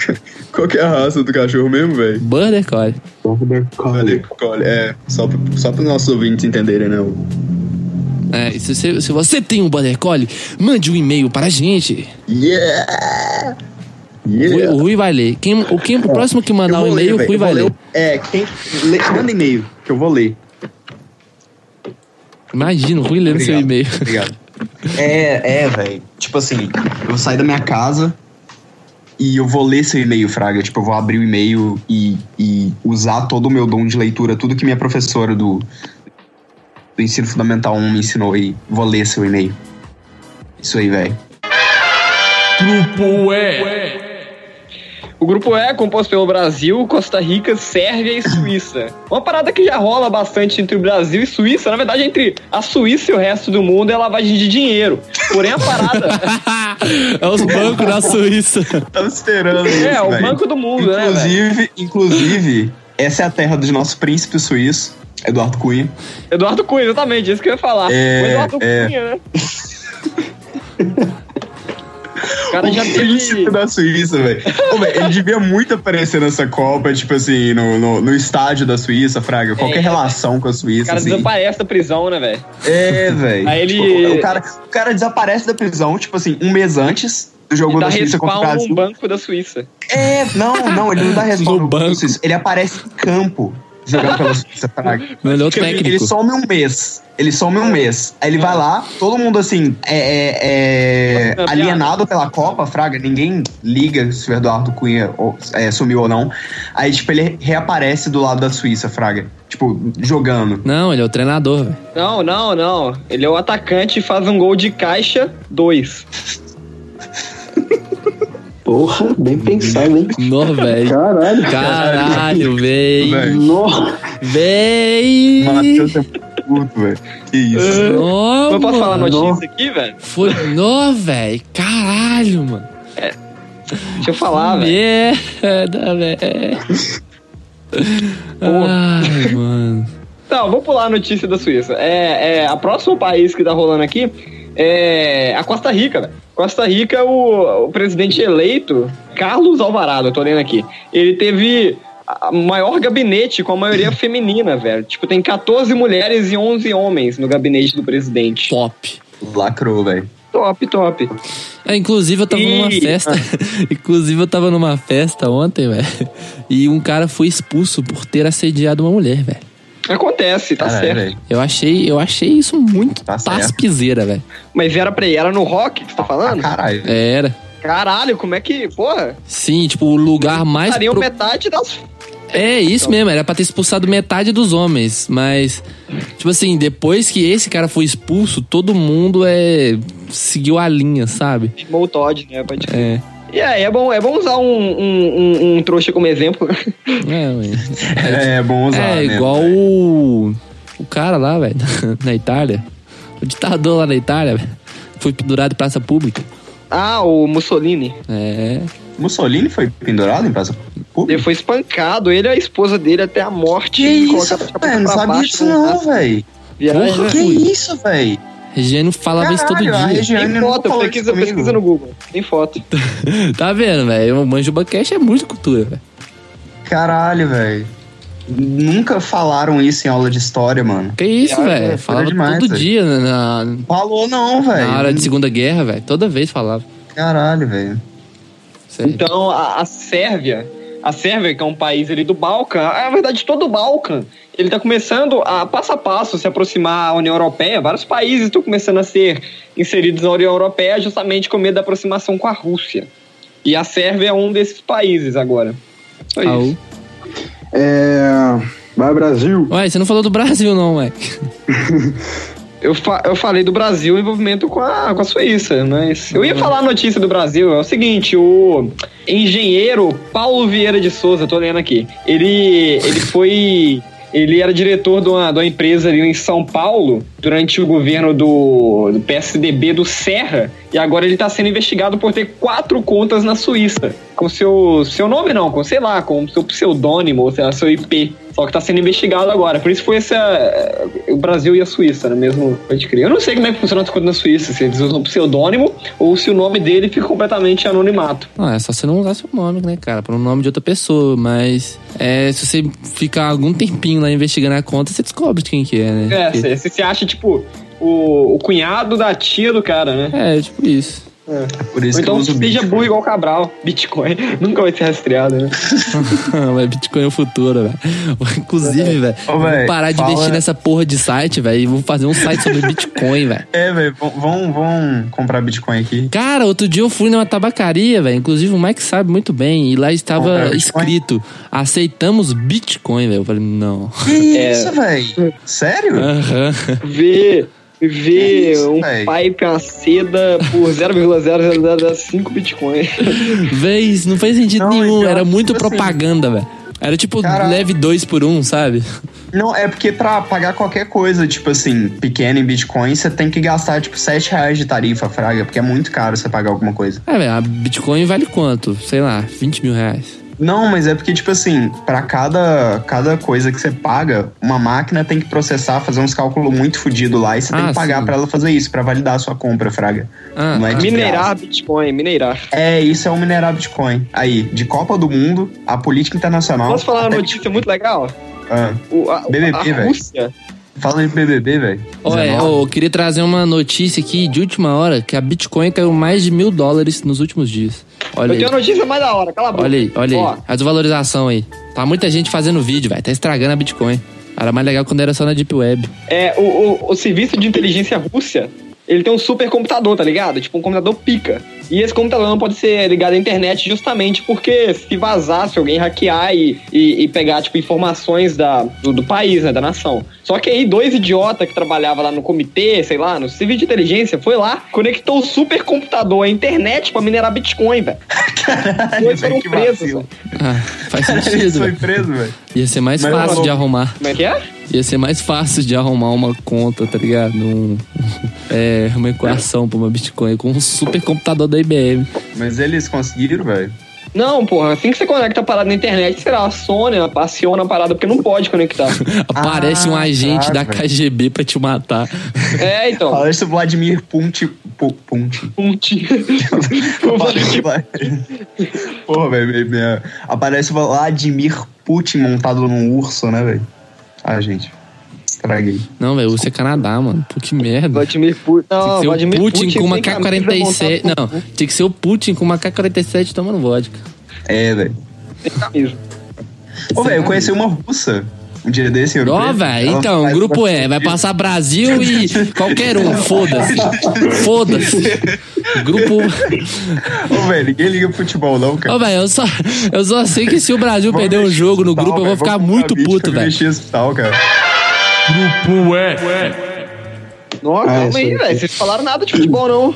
Qual que é a raça do cachorro mesmo, velho? Border Collie. Olha, olha, é, só, pra- só para os nossos ouvintes entenderem, né? o- É, e se você, se você tem um Border Collie, mande um e-mail para a gente. Yeah! O, Yeah! o Rui vai ler. Quem, o, quem, o próximo que mandar Eu um ler, e-mail, o Rui vai ler. o- É, quem. lê- manda e-mail, que eu vou ler. Imagina, o Rui lendo seu e-mail. Obrigado. *laughs* É, é, velho. Tipo assim, eu vou sair da minha casa e eu vou ler seu e-mail, Fraga. Tipo, eu vou abrir o e-mail e, e usar todo o meu dom de leitura, tudo que minha professora do, do ensino fundamental 1 me ensinou e vou ler seu e-mail. Isso aí, velho. Grupo E. O grupo E é composto pelo Brasil, Costa Rica, Sérvia e Suíça. Uma parada que já rola bastante entre o Brasil e Suíça, na verdade, entre a Suíça e o resto do mundo é lavagem de dinheiro. Porém, a parada. *laughs* é os bancos da Suíça. Tava esperando isso, é, o. Banco do Mundo, né? Inclusive, inclusive, essa é a terra do nosso príncipe suíço, Eduardo Cunha. Eduardo Cunha, exatamente, isso que eu ia falar. É, o Eduardo é. Cunha, né? *laughs* O cara já o príncipe teve. da Suíça, velho. Ele devia muito aparecer nessa Copa, tipo assim, no, no, no estádio da Suíça, Fraga. Qualquer É. relação com a O Suíça, cara assim. desaparece da prisão, né, velho? É, velho. Aí ele- Tipo, o, cara, o cara desaparece da prisão, tipo assim, um mês antes do jogo E dá da Suíça contra o Brasil. num banco da Suíça. É, não, não, ele não dá *laughs* respawn No no banco. Suíça. Ele aparece em campo jogando pela Suíça, Fraga. Melhor Porque ele- técnico. Ele some um mês. Ele some um mês. Aí ele vai lá, todo mundo assim, é, é- é alienado pela Copa, Fraga. Ninguém liga se o Eduardo Cunha ou- é, sumiu ou não. Aí, tipo, ele reaparece do lado da Suíça, Fraga. Tipo, jogando. Não, ele é o treinador, velho. Não, não, não. Ele é o atacante e faz um gol de caixa 2. Porra, bem pensado, hein? Nó, velho. Caralho. Caralho, véi. Velho. Nó. Véi. Matheus é puto, velho. Que isso. Nó, Eu posso falar notícia aqui, velho? Foi. Nó, velho. Caralho, mano. Deixa eu falar, velho. Merda, velho. Ai, mano. Não, vou pular a notícia da Suíça. É, é, a próximo país que tá rolando aqui é a Costa Rica, velho. Costa Rica, o, o presidente eleito, Carlos Alvarado, eu tô lendo aqui. Ele teve maior gabinete com a maioria *laughs* feminina, velho. Tipo, tem 14 mulheres e 11 homens no gabinete do presidente. Top. Lacrou, velho. Top, top. É, inclusive, eu tava E- numa festa. *laughs* inclusive, eu tava numa festa ontem, velho. E um cara foi expulso por ter assediado uma mulher, velho. Acontece, tá Caralho, certo. velho. Eu achei, eu achei isso muito Tá taspizeira, velho. Mas era pra ir, era no rock que você tá Ah, falando? caralho. Era. Caralho, como é que, porra? Sim, tipo, o lugar mais. Estariam pro- metade das. É isso mesmo, era pra ter expulsado metade dos homens. Mas, tipo assim, depois que esse cara foi expulso, todo mundo é. seguiu a linha, sabe? Small Todd, né? Pode. É. E aí, é bom, é bom usar um, um, um, um trouxa como exemplo. É, *laughs* ué. É, bom usar, É, né, igual o. O cara lá, velho, *laughs* na Itália. O ditador lá na Itália, velho. Foi pendurado em praça pública. ah, o Mussolini. É. Mussolini foi pendurado em praça pública? Ele foi espancado, ele e a esposa dele até a morte. Que isso, velho? Não sabia disso não, velho. Que isso, velho? Regiano falava isso todo Caralho, dia. Regiane Tem foto, pesquisa, comigo. pesquisa no Google. Tem foto. *laughs* Tá vendo, velho? O Manjuba Cash é muito cultura, velho. Caralho, velho. Nunca falaram isso em aula de história, mano. Que isso, velho? é Falava demais, todo velho. dia na, na, Falou não, velho. na hora de Segunda Guerra, velho. Toda vez falava. Caralho, velho. Então, a, a Sérvia, a Sérvia, que é um país ali do Balcã, na verdade, todo o Balcã, ele tá começando a, passo a passo, se aproximar à União Europeia. Vários países estão começando a ser inseridos na União Europeia justamente com medo da aproximação com a Rússia. E a Sérvia é um desses países agora. Só isso. É. Vai, Brasil. Ué, você não falou do Brasil, não, ué. *laughs* Eu, fa- eu falei do Brasil em envolvimento com a, com a Suíça, mas eu ia falar a notícia do Brasil. É o seguinte, o engenheiro Paulo Vieira de Souza, tô lendo aqui, ele, ele foi ele era diretor de uma, de uma empresa ali em São Paulo durante o governo do, do PSDB do Serra e agora ele está sendo investigado por ter quatro contas na Suíça. Com seu, seu nome não, com sei lá, com seu pseudônimo, sei lá, seu IP. Só que tá sendo investigado agora. Por isso foi essa. O Brasil e a Suíça, né? Mesmo pode crer. Eu não sei como é que funciona as contas na Suíça, se eles usam pseudônimo ou se o nome dele fica completamente anonimado. Não, é só você não usar seu nome, né, cara? Para o nome de outra pessoa. Mas é, se você ficar algum tempinho lá investigando a conta, você descobre quem que é, né? É, Porque- se você acha, tipo, o, o cunhado da tia do cara, né? É, tipo isso. Por isso Ou então que eu uso seja Bitcoin. burro igual o Cabral. Bitcoin *laughs* nunca vai ser rastreado, né? *laughs* Mas Bitcoin é o futuro, velho. Inclusive, velho, Ô, eu vou parar de fala- investir nessa porra de site, velho, e vou fazer um site sobre Bitcoin, velho. É, velho, vão, vão, comprar Bitcoin aqui. Cara, outro dia eu fui numa tabacaria, velho. Inclusive o Mike sabe muito bem. E lá estava escrito: aceitamos Bitcoin, velho. Eu falei, não. Que É. isso, velho? Sério? Aham. Ver, Que ver isso, um véi? pipe, uma seda por 0,0005 Bitcoin. Vez, não faz sentido Não, nenhum. então, Era muito tipo assim- propaganda, velho. Era tipo Caralho. leve dois por um, sabe? Não, é porque pra pagar qualquer coisa, tipo assim, pequena em Bitcoin, você tem que gastar, tipo, 7 reais de tarifa, fraga, porque é muito caro você pagar alguma coisa. É, velho, a Bitcoin vale quanto? Sei lá, 20 mil reais. Não, mas é porque, tipo assim, pra cada, cada coisa que você paga, uma máquina tem que processar, fazer uns cálculos muito fodidos lá, e você tem Ah, que pagar pra ela fazer isso, pra validar a sua compra, fraga. Ah, Não é Minerar graça. Bitcoin, minerar. É, isso é o minerar Bitcoin. Aí, de Copa do Mundo, a política internacional. Posso falar uma notícia muito legal? Ah, O, a, BBB, a velho. Fala de BBB, velho. Olha, 19. eu queria trazer uma notícia aqui de última hora, que a Bitcoin caiu mais de mil dólares nos últimos dias. Olha Eu aí. tenho uma notícia mais da hora, cala a boca. Olha aí, olha Ó, aí. A desvalorização aí. Tá muita gente fazendo vídeo, velho. Tá estragando a Bitcoin. Era mais legal quando era só na Deep Web. É, o, o, o serviço de inteligência Rússia, ele tem um supercomputador, tá ligado? Tipo um computador pica. E esse computador não pode ser ligado à internet justamente porque se vazar, se alguém hackear e, e, e pegar, tipo, informações da, do, do país, né, da nação. Só que aí dois idiotas que trabalhavam lá no comitê, sei lá, no serviço de inteligência, foi lá, conectou o supercomputador à internet pra minerar Bitcoin, velho. Caralho, Dois foram presos. Ah, faz *laughs* sentido, foi velho. preso, velho. Ia ser mais Mas fácil de arrumar. Como é que é? Ia ser mais fácil de arrumar uma conta, tá ligado? Um, *laughs* é, uma equação pra uma Bitcoin com um supercomputador da IBM. Mas eles conseguiram, velho. Não, porra, assim que você conecta a parada na internet, será a Sony aciona a parada porque não pode conectar. *laughs* Aparece um Ah, agente tá, da. KGB pra te matar. É, então. Fala isso Vladimir Putin. Pu- Putin. Putin. *laughs* Porra, velho. Aparece o Vladimir Putin montado num urso, né, velho? Ah, gente. Estraguei. Não, velho, você é Canadá, mano. Pô, que merda. Vladimir Putin. Tinha Não, que ser o Vladimir Putin com uma sem camisa, K-47. montado Não, tinha que ser o Putin com uma K-47 tomando vodka. É, velho. Sem camisa. Ô, velho, eu conheci uma russa um dia desse em Ouro Ó, Preto. velho, então, faz grupo E, vai passar Brasil e *laughs* qualquer um, foda-se. *laughs* Foda-se. Grupo. Ô, velho, ninguém liga pro futebol, não, cara. Ó, velho, eu só, eu só sei que se o Brasil Vamos perder um jogo no hospital, grupo, eu vou ficar muito puto, velho. Grupo E. Nossa, Ah, calma isso aí, velho. Vocês falaram nada de futebol, não.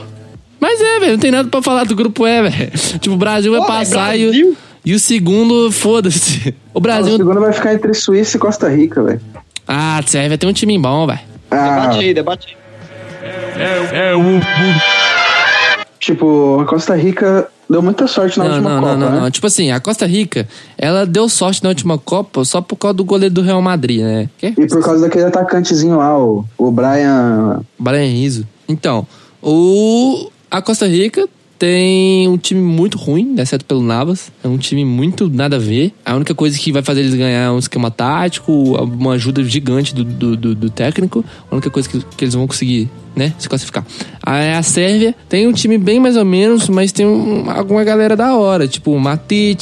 Mas é, velho, não tem nada pra falar do grupo E, velho. Tipo, o Brasil vai Pô, passar e, o- Brasil? E o segundo, foda-se. O O Brasil. segundo vai ficar entre Suíça e Costa Rica, velho. Ah, serve, vai ter um time bom, velho. Ah, Debate aí, debate aí. É, é o. o- tipo, a Costa Rica deu muita sorte na Não, última não, Copa, não, não, né? não. Tipo assim, a Costa Rica, ela deu sorte na última Copa só por causa do goleiro do Real Madrid, né? Que? E por causa daquele atacantezinho lá, o, o Brian. Brian Rizzo. Então, o a Costa Rica tem um time muito ruim, exceto pelo Navas. É um time muito nada a ver. A única coisa que vai fazer eles ganhar é um esquema tático, uma ajuda gigante do, do, do- do técnico. A única coisa que, que eles vão conseguir, né, se classificar. Aí a Sérvia tem um time bem mais ou menos, mas tem um- alguma galera da hora. Tipo o Matic,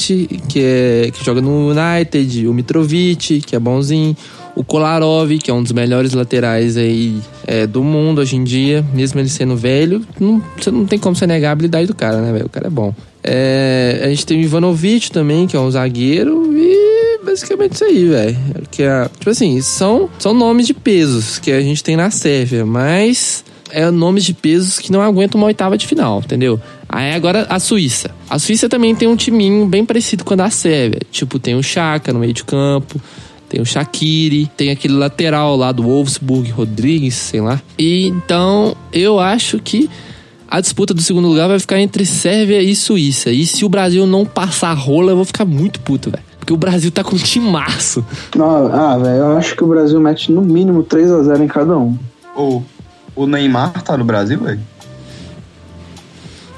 que, é, que joga no United, o Mitrovic, que é bonzinho. O Kolarov, que é um dos melhores laterais aí é, do mundo hoje em dia, mesmo ele sendo velho, não, você não tem como você negar a habilidade do cara, né, velho? O cara é bom. É, a gente tem o Ivanovic também, que é um zagueiro, e basicamente isso aí, velho. Que é, tipo assim, são, são nomes de pesos que a gente tem na Sérvia, mas é nomes de pesos que não aguentam uma oitava de final, entendeu? Aí agora a Suíça. A Suíça também tem um timinho bem parecido com a da Sérvia. Tipo, tem o Chaka no meio de campo. Tem o Shaqiri, tem aquele lateral lá do Wolfsburg, Rodrigues, sei lá. E então eu acho que a disputa do segundo lugar vai ficar entre Sérvia e Suíça. E se o Brasil não passar a rola, eu vou ficar muito puto, velho. Porque o Brasil tá com um timaço. Não, ah, velho, eu acho que o Brasil mete no mínimo 3 a 0 em cada um. Ô, o Neymar tá no Brasil, velho?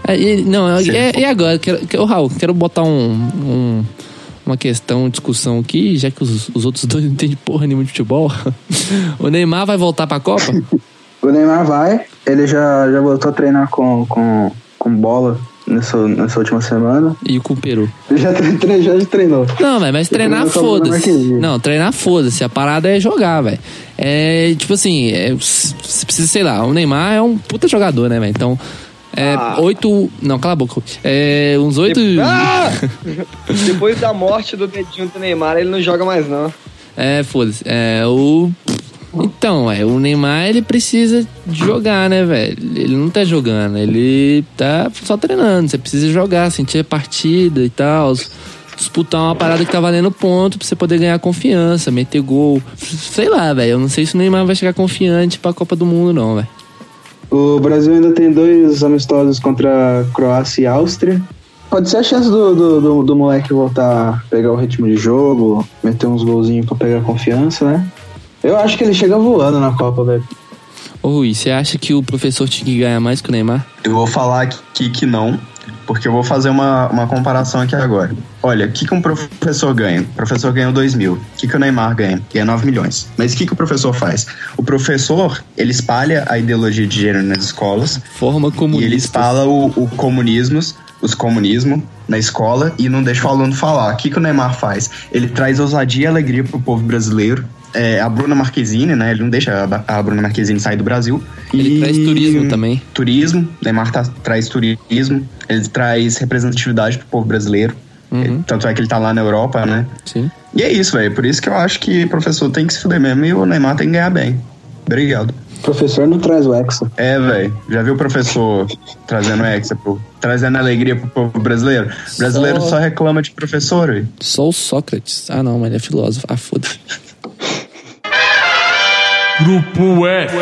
É, e- não, é, é- e agora? Quero, que- ô, Raul, quero botar um, um- uma questão, discussão aqui, já que os, os outros dois *laughs* não entendem porra nenhuma de futebol. *laughs* o Neymar vai voltar pra Copa? O Neymar vai, ele já, já voltou a treinar com, com, com bola nessa, nessa última semana. e com o Peru? Ele já, tre- já treinou. Não, velho, mas treinar foda-se. Não, treinar foda-se. A parada é jogar, velho. É, tipo assim, é, você precisa, sei lá, o Neymar é um puta jogador, né, velho? Então, é, Ah. oito. Não, cala a boca. É, uns oito. Ah! *laughs* Depois da morte do dedinho do Neymar, ele não joga mais, não. É, foda-se. É, o. Então, é, o Neymar ele precisa jogar, né, velho? Ele não tá jogando, ele tá só treinando. Você precisa jogar, sentir a partida e tal. Disputar uma parada que tá valendo ponto pra você poder ganhar confiança, meter gol. Sei lá, velho. Eu não sei se o Neymar vai chegar confiante pra Copa do Mundo, não, velho. O Brasil ainda tem dois amistosos contra Croácia e Áustria. Pode ser a chance do, do, do, do moleque voltar a pegar o ritmo de jogo, meter uns golzinhos pra pegar confiança, né? Eu acho que ele chega voando na Copa, velho. Ô, Rui, você acha que o professor tinha que ganhar mais que o Neymar? Eu vou falar aqui que não, porque eu vou fazer uma, uma comparação aqui agora. Olha, o que, que um professor ganha? O professor ganha 2 mil. O que, que o Neymar ganha? Ganha 9 milhões. Mas o que, que o professor faz? O professor, ele espalha a ideologia de gênero nas escolas Forma e comunista. ele espalha o, o comunismos, os comunismo na escola e não deixa o aluno falar. O que, que o Neymar faz? Ele traz ousadia e alegria pro povo brasileiro. É, a Bruna Marquezine, né? Ele não deixa a, a Bruna Marquezine sair do Brasil. Ele E- traz turismo também. turismo, Neymar tá- traz turismo, ele traz representatividade pro povo brasileiro. Uhum. Tanto é que ele tá lá na Europa, né? Sim. E é isso, velho. Por isso que eu acho que o professor tem que se fuder mesmo e o Neymar tem que ganhar bem. Obrigado. O professor não traz o Hexa. É, velho. Já viu o professor trazendo hexa, pro, trazendo alegria pro povo brasileiro? O brasileiro Só- só, reclama de professor, velho. Só o Sócrates. Ah, não, mas ele é filósofo. Ah, foda-se. Grupo F.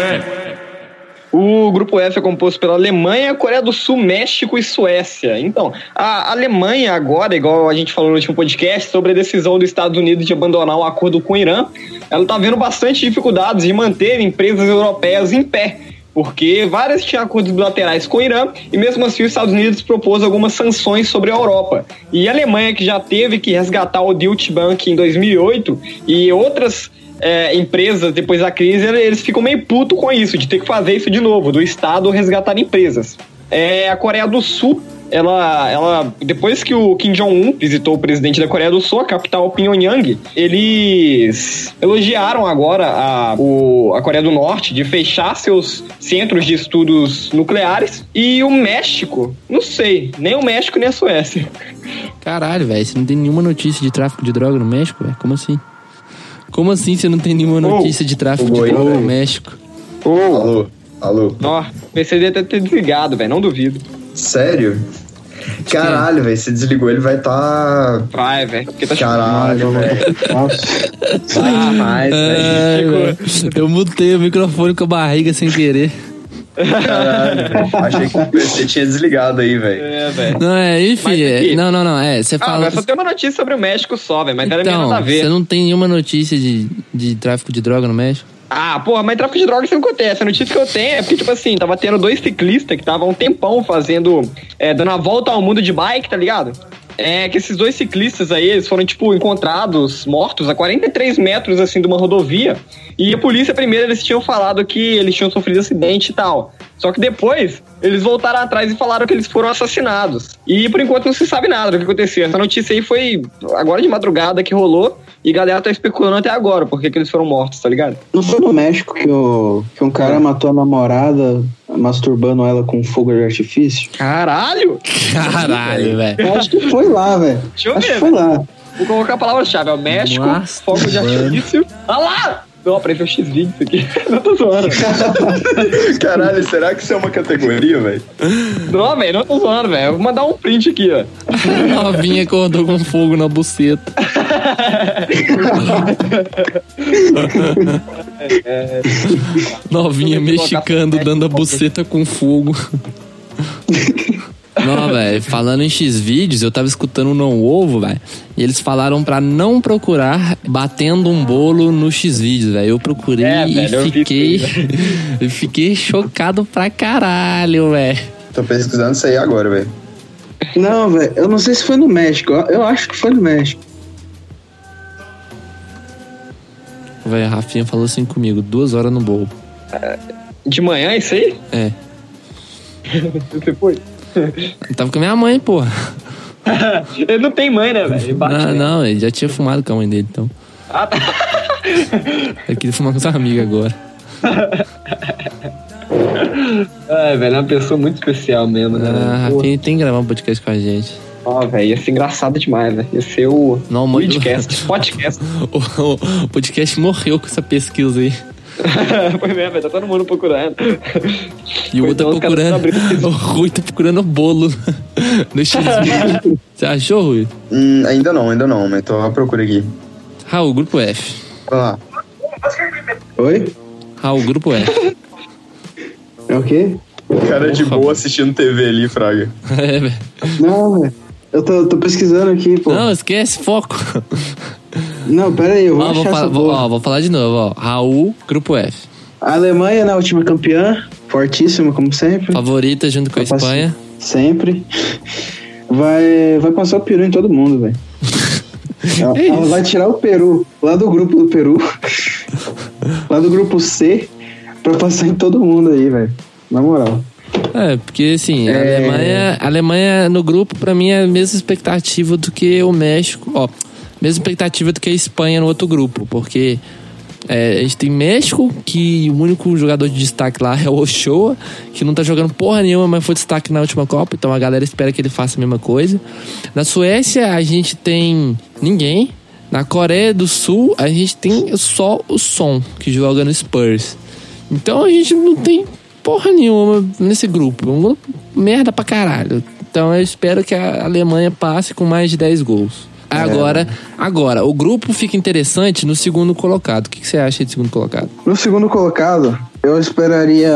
O grupo F é composto pela Alemanha, Coreia do Sul, México e Suécia. Então, a Alemanha agora, igual a gente falou no último podcast, sobre a decisão dos Estados Unidos de abandonar o acordo com o Irã, ela tá vendo bastante dificuldades de manter empresas europeias em pé. Porque várias tinham acordos bilaterais com o Irã e mesmo assim os Estados Unidos propôs algumas sanções sobre a Europa. E a Alemanha, que já teve que resgatar o Deutsche Bank em 2008 e outras é, empresas, depois da crise, eles ficam meio puto com isso, de ter que fazer isso de novo, do Estado resgatar empresas. É, a Coreia do Sul, ela, ela, depois que o Kim Jong-un visitou o presidente da Coreia do Sul, a capital Pyongyang, eles elogiaram agora a, o, a Coreia do Norte de fechar seus centros de estudos nucleares. E o México, não sei, nem o México nem a Suécia. Caralho, velho, você não tem nenhuma notícia de tráfico de droga no México, velho? Como assim? Como assim você não tem nenhuma notícia de tráfico de Oi, droga no. México? Alô? Alô? Ó, o PC deve ter desligado, velho, não duvido. Sério? Caralho, velho. Se desligou, ele vai tá. Vai, velho, porque tá Caralho, velho. Nossa. Ah, mais, *laughs* Ai, velho. velho, eu mutei o microfone com a barriga sem querer. Caralho. Achei que PC tinha desligado aí, velho. É, velho. Não, é, enfim, Mas é- aqui- não, não, não, é, você Ah, fala... mas só tem uma notícia sobre o México só, velho, mas não tem Então, nada a ver. você não tem nenhuma notícia de, de tráfico de droga no México? Ah, porra, mas tráfico de drogas isso não acontece. A notícia que eu tenho é porque, tipo assim, tava tendo dois ciclistas que estavam um tempão fazendo, é, dando a volta ao mundo de bike, tá ligado? É que esses dois ciclistas aí, eles foram, tipo, encontrados mortos a 43 metros, assim, de uma rodovia. E a polícia, primeiro, eles tinham falado que eles tinham sofrido acidente e tal. Só que depois, eles voltaram atrás e falaram que eles foram assassinados. E por enquanto não se sabe nada do que aconteceu. Essa notícia aí foi agora de madrugada que rolou. E a galera tá especulando até agora por que eles foram mortos, tá ligado? Não foi no México que, o, que um cara matou a namorada masturbando ela com fogo de artifício? Caralho! Caralho, velho. Acho que foi lá, velho. Deixa eu Acho ver, que foi lá. Vou colocar a palavra-chave. É o México, Nossa, fogo de artifício. Ah lá! Não, apareceu X-Vídeo isso aqui. *laughs* Não tô zoando. *laughs* Caralho, será que isso é uma categoria, velho? Não, velho, não tô zoando, velho. Eu Vou mandar um print aqui, ó. *laughs* Novinha acordou com fogo na buceta. Novinha Vamos colocar mexicano Smash dando a buceta com fogo. Não, velho, falando em X vídeos, eu tava escutando o Não Ovo, velho, e eles falaram pra não procurar batendo um bolo no X vídeos, velho. Eu procurei É, e velho, fiquei eu *laughs* fiquei chocado pra caralho, velho. Tô pesquisando isso aí agora, velho. Não, velho, eu não sei se foi no México. Eu eu acho que foi no México. Velho, a Rafinha falou assim comigo, duas horas no bolo. De manhã, isso aí? É, *laughs* Você foi? Eu tava com a minha mãe, porra. *laughs* Ele não tem mãe, né, velho? Ele Não, não, ele já tinha fumado com a mãe dele, então. Ah, tá. *laughs* Eu queria fumar com sua amiga agora. *laughs* É, velho, é uma pessoa muito especial mesmo, né? Ah, Rafinha tem que gravar um podcast com a gente. Ó, velho, ia ser engraçado demais, velho. Ia ser o Não, podcast. Podcast. O, o podcast morreu com essa pesquisa aí. *laughs* Foi mesmo, velho, tá todo mundo procurando. E o Ou outro tá então procurando. *laughs* O Rui tá procurando bolo *laughs* no X. Você achou, Rui? Hum, ainda não, ainda não, mas tô à procura aqui. Raul, grupo F. Vai lá. Oi? Raul, grupo F. É o quê? Cara de boa assistindo TV ali, Fraga. É, velho. Não, velho. Eu tô, tô pesquisando aqui, pô. Não, esquece, foco. Não, pera aí, eu vou Ó, vou, falar, vou, ó, vou falar de novo, ó. Raul, grupo F. A Alemanha, na última campeã, fortíssima, como sempre. Favorita junto com a Espanha. Sempre. Vai, vai passar o peru em todo mundo, velho. Ela, *laughs* É ela vai tirar o Peru lá do grupo do Peru, lá do grupo C, pra passar em todo mundo aí, velho. Na moral. É, porque assim, a É. Alemanha, a Alemanha no grupo, pra mim, é a mesma expectativa do que o México. Ó, mesma expectativa do que a Espanha no outro grupo, porque é, a gente tem México, que o único jogador de destaque lá *laughs* é o Ochoa, que não tá jogando porra nenhuma, mas foi destaque na última Copa, então a galera espera que ele faça a mesma coisa. Na Suécia, a gente tem ninguém. Na Coreia do Sul, a gente tem só o Som, que joga no Spurs. Então a gente não tem porra nenhuma nesse grupo. Um grupo merda pra caralho. Então eu espero que a Alemanha passe com mais de 10 gols. Agora, agora, o grupo fica interessante no segundo colocado. O que, você acha de segundo colocado? No segundo colocado, eu esperaria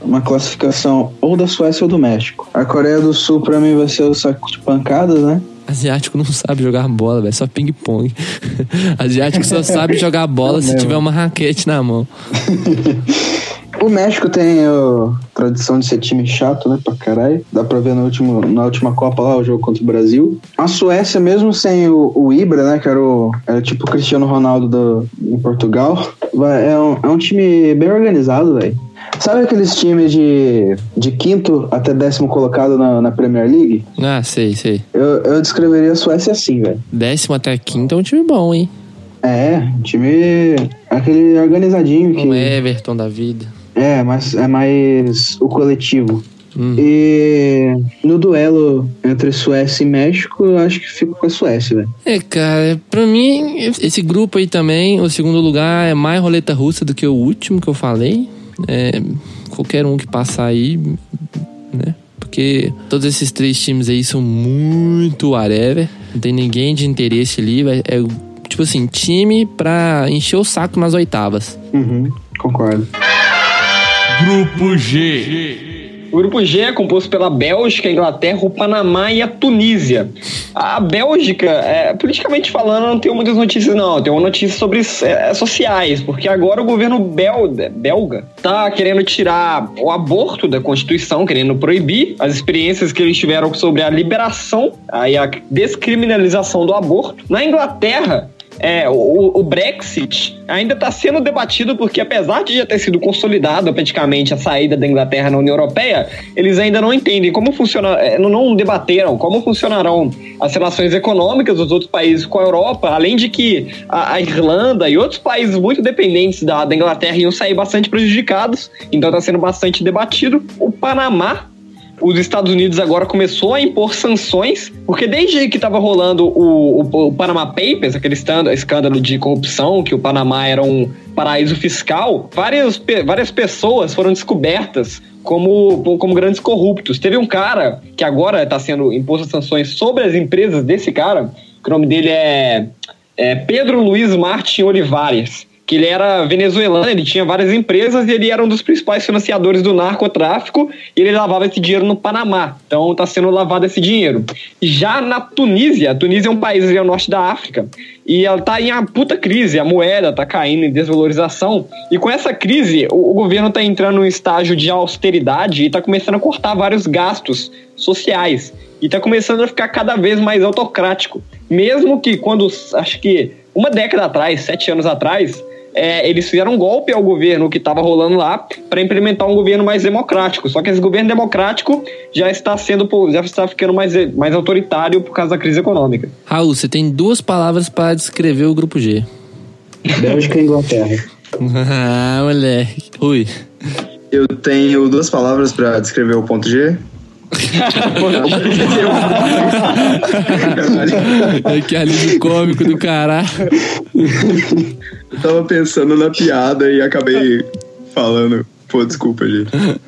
uma classificação ou da Suécia ou do México. A Coreia do Sul, pra mim, vai ser o saco de pancadas, né? Asiático não sabe jogar bola, velho, só ping-pong. *laughs* Asiático só sabe jogar bola Não se mesmo. tiver uma raquete na mão. *laughs* O México tem a tradição de ser time chato, né, pra caralho. Dá pra ver no último, na última Copa lá, o jogo contra o Brasil. A Suécia, mesmo sem o, o Ibra, né, que era, o, era tipo o Cristiano Ronaldo do, em Portugal, é, um, é um time bem organizado, velho. Sabe aqueles times de, de quinto até décimo colocado na, na Premier League? Ah, sei, sei. Eu, eu descreveria a Suécia assim, velho. Décimo até quinto é um time bom, hein? É, um time. aquele organizadinho que. Um Everton da vida. É, mas é mais o coletivo. Hum. E no duelo entre Suécia e México, eu acho que fico com a Suécia, velho. É, cara, pra mim, esse grupo aí também, o segundo lugar é mais roleta russa do que o último que eu falei. É, qualquer um que passar aí, né? Porque todos esses três times aí são muito whatever. Não tem ninguém de interesse ali. vai- É tipo assim, time pra encher o saco nas oitavas. Uhum, concordo. Grupo G. O grupo G é composto pela Bélgica, Inglaterra, o Panamá e a Tunísia. A Bélgica, é, politicamente falando, não tenho muitas notícias, não. Tem uma notícia sobre é, sociais, porque agora o governo bel, belga tá querendo tirar o aborto da Constituição, querendo proibir as experiências que eles tiveram sobre a liberação e a descriminalização do aborto. Na Inglaterra, é, o, o Brexit ainda está sendo debatido porque, apesar de já ter sido consolidado praticamente a saída da Inglaterra na União Europeia, eles ainda não entendem como funciona, é, não, debateram como funcionarão as relações econômicas dos outros países com a Europa, além de que a, a Irlanda e outros países muito dependentes da, da Inglaterra iam sair bastante prejudicados, então está sendo bastante debatido. O Panamá os Estados Unidos agora começou a impor sanções, porque desde que estava rolando o, o, o Panama Papers, aquele escândalo, de corrupção, que o Panamá era um paraíso fiscal, várias, várias pessoas foram descobertas como, como grandes corruptos. Teve um cara que agora está sendo imposto sanções sobre as empresas desse cara, que o nome dele é é, Pedro Luiz Martin Olivares, que ele era venezuelano, ele tinha várias empresas e ele era um dos principais financiadores do narcotráfico e ele lavava esse dinheiro no Panamá. Então está sendo lavado esse dinheiro. Já na Tunísia, a Tunísia é um país ali ao norte da África e ela está em uma puta crise, a moeda está caindo em desvalorização e com essa crise o, o governo está entrando num estágio de austeridade e está começando a cortar vários gastos sociais e está começando a ficar cada vez mais autocrático. Mesmo que quando, acho que uma década atrás, sete anos atrás, é, eles fizeram um golpe ao governo que estava rolando lá para implementar um governo mais democrático. Só que esse governo democrático já está sendo já está ficando mais, mais autoritário por causa da crise econômica. Raul, você tem duas palavras para descrever o grupo G. Bélgica e Inglaterra. *laughs* ah, moleque. Rui. Eu tenho duas palavras pra descrever o ponto G. *laughs* que alívio cômico do caralho. *laughs* Eu tava pensando na piada e acabei falando. Pô, desculpa, gente. *laughs*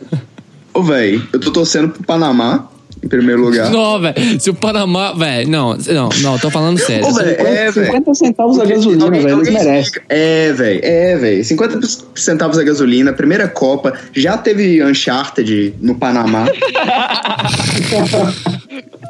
Ô, véi, eu tô torcendo pro Panamá, em primeiro lugar. Não, velho. Se o Panamá. Velho, não, não, não, tô falando sério. Ô, véi, é, véi. 50 centavos a gasolina, velho. Eles merecem. É, velho, é, velho. 50 centavos a gasolina, primeira Copa. Já teve Uncharted no Panamá.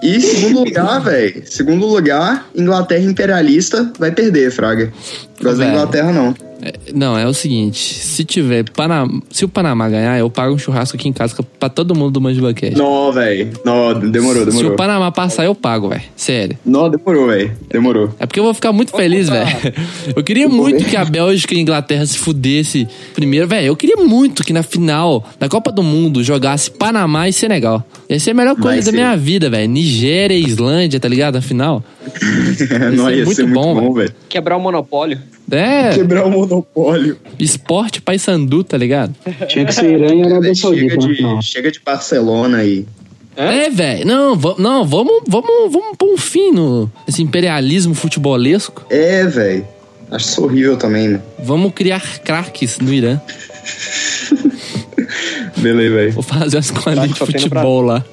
e segundo lugar, velho. Segundo lugar, Inglaterra imperialista vai perder, Fraga. Gosto da Velho. Inglaterra, não. É, Não, é o seguinte: se tiver. Panam... Se o Panamá ganhar, eu pago um churrasco aqui em casa pra todo mundo do Mandila Cash. Não, velho. Não, demorou, Se demorou. o Panamá passar, eu pago, velho. Sério. Não, demorou, velho. Demorou. É porque eu vou ficar muito feliz, velho. *laughs* Eu queria muito que a Bélgica e a Inglaterra se fudesse primeiro, velho. Eu queria muito que na final da Copa do Mundo jogasse Panamá e Senegal. Ia ser a melhor coisa Vai da ser. minha vida, velho. Nigéria e Islândia, tá ligado? Na final. *laughs* não, ser ia muito ser muito bom, bom, velho. Quebrar o monopólio. É, Quebrar o monopólio. esporte paysandu, tá ligado? Tinha que ser Irã e Arábia Saudita Chega de, chega de Barcelona aí. É, velho. Não, não, vamos, vamos, vamos pôr um fim no esse imperialismo futebolesco. É, velho. Acho isso horrível também, né? Vamos criar craques no Irã. *laughs* Beleza, velho. Vou fazer as escolinhas de futebol lá.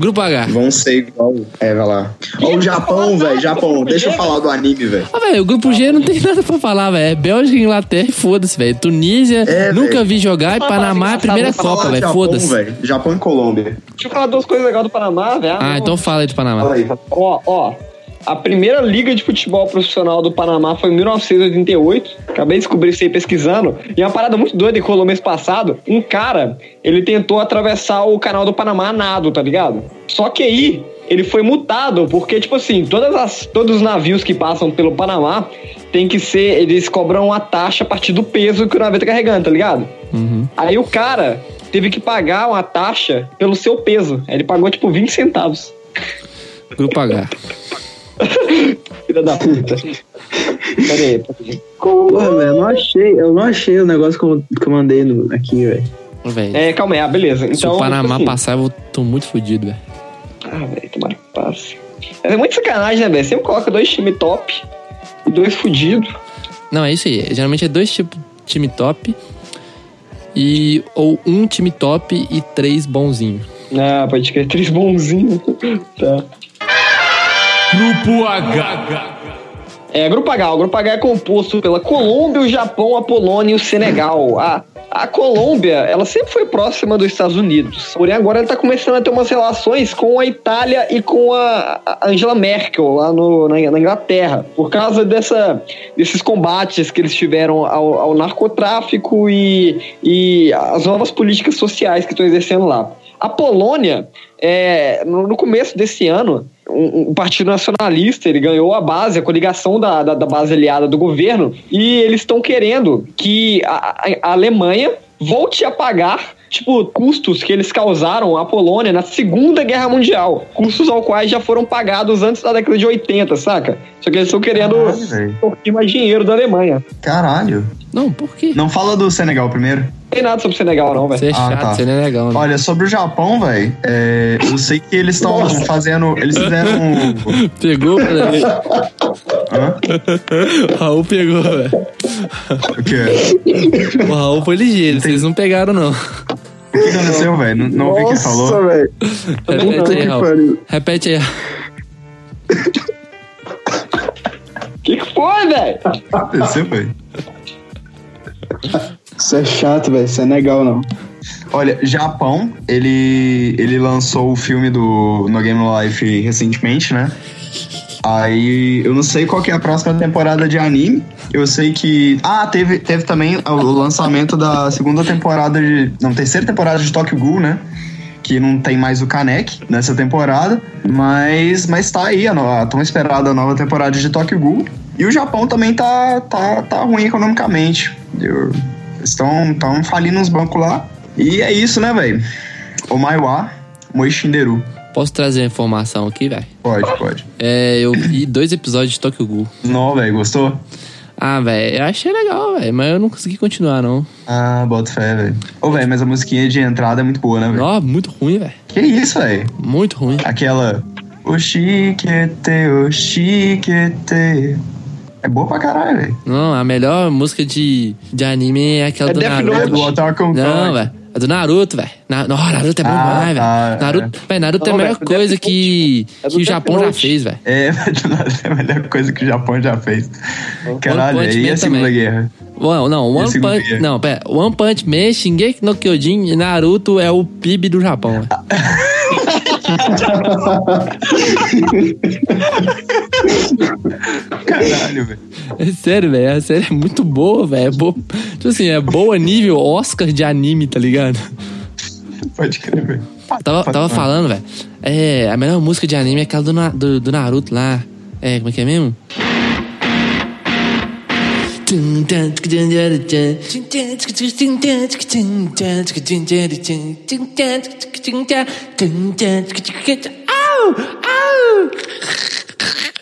Grupo H. Vão ser igual. É, vai lá. Ó, o Japão, velho. Japão. Deixa eu falar do anime, velho. Ah, velho, o grupo G não tem *laughs* nada pra falar, velho. É Bélgica, Inglaterra e foda-se, velho. Tunísia, É, nunca vi jogar. E Panamá é a primeira Copa, do velho. Japão, Foda-se. velho. Japão e Colômbia. Deixa eu falar duas coisas legais do Panamá, velho. Ah, então fala aí de Panamá. Fala aí. Ó, ó. A primeira liga de futebol profissional do Panamá foi em 1988. Acabei de descobrir isso aí pesquisando. E uma parada muito doida que rolou mês passado. Um cara, ele tentou atravessar o canal do Panamá nado, tá ligado? Só que aí, ele foi multado, porque, tipo assim, todas as, todos os navios que passam pelo Panamá tem que ser. Eles cobram uma taxa a partir do peso que o navio tá carregando, tá ligado? Uhum. Aí o cara teve que pagar uma taxa pelo seu peso. Aí Ele pagou, tipo, 20 centavos. Grupo H. *laughs* Filha da puta. Pera aí, pera aí. Porra, velho, eu não achei, eu não achei o negócio que eu, que eu mandei no, aqui, velho. Velho. É, calma aí, ah, beleza. Então, Se o Panamá tipo assim, passar, eu tô muito fodido, velho. Ah, velho, tomara que passe. É muito sacanagem, né, velho? Sempre coloca dois times top e dois fudidos. Não, é isso aí. Geralmente é dois tipos time top. E, ou um time top e três bonzinhos. Ah, pode crer, três bonzinhos. *laughs* tá. Grupo H. É, Grupo H. O Grupo H é composto pela Colômbia, o Japão, a Polônia e o Senegal. A, a Colômbia, ela sempre foi próxima dos Estados Unidos. Porém, agora ela tá começando a ter umas relações com a Itália e com a a Angela Merkel lá no, na, na Inglaterra. Por causa dessa, desses combates que eles tiveram ao, ao narcotráfico e, e as novas políticas sociais que estão exercendo lá. A Polônia, é, no, no começo desse ano, um, um partido nacionalista, ele ganhou a base, a coligação da, da, da base aliada do governo, e eles estão querendo que a, a- Alemanha volte a pagar, tipo, custos que eles causaram à Polônia na Segunda Guerra Mundial. Custos ao quais já foram pagados antes da década de 80, saca? Só que eles estão querendo Caralho, mais dinheiro da Alemanha. Caralho. Não, por quê? Não fala do Senegal primeiro. Não tem nada sobre Senegal, não, velho. Você é Ah, chato, tá. você não é legal, né? Olha, sobre o Japão, velho, é, eu sei que eles estão fazendo. Eles fizeram. um- *laughs* Pegou, velho. Hã? O Raul pegou, velho. O quê? O Raul foi ligeiro, vocês não pegaram, não. O que aconteceu, velho? Não, não ouvi o que ele falou. Nossa, velho. Repete aí, que Raul. Repete aí. O que, que foi, velho? Você foi. Isso é chato, velho. Isso é legal, não. Olha, Japão, ele, ele lançou o filme do No Game Life recentemente, né? Aí eu não sei qual que é a próxima temporada de anime. Eu sei que. Ah, teve, teve também o lançamento da segunda temporada de. Não, terceira temporada de Tokyo Ghoul, né? Que não tem mais o Kanek nessa temporada. Mas, mas tá aí a, no- a tão esperada nova temporada de Tokyo Ghoul. E o Japão também tá, tá, tá ruim economicamente. Eu- Estão tão falindo uns bancos lá. E é isso, né, velho? O Maiwa, Moishinderu. Posso trazer a informação aqui, velho? Pode, pode. É, eu vi dois episódios de Tokyo Ghoul. Não, velho, gostou? Ah, velho, eu achei legal, velho, mas eu não consegui continuar, não. Ah, bota fé, velho. Ô, velho, mas a musiquinha de entrada é muito boa, né, velho? Ó, muito ruim, velho. Que isso, velho? Muito ruim. Aquela. Oshikete, oshikete. É boa pra caralho, velho. Não, a melhor música de, de anime é aquela É do Death Naruto. Note. É do Attack on Não, Titan. velho. É do Naruto, velho. Na, não, Naruto é bom Ah, demais, tá, velho. Naruto, véio, Naruto é a Não, melhor velho, coisa Death que, É que o Japão já Note. fez, velho. É, *laughs* é a melhor coisa que o Japão já fez. Caralho, One Punch aí é Man a Segunda também. Guerra. Não, não, E One Punch. guerra? Não, pera. One Punch Man, Shingeki no Kyojin e Naruto é o PIB do Japão, velho. *laughs* Caralho, velho. É sério, velho. A série é muito boa, velho. É boa. Tipo assim, é boa nível Oscar de anime, tá ligado? Pode crer, velho. Tava, tava falando, velho. É, a melhor música de anime é aquela do, do, do Naruto lá. É, como é que é mesmo?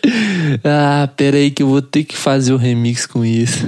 *laughs* Ah, pera aí que eu vou ter que fazer o remix com isso.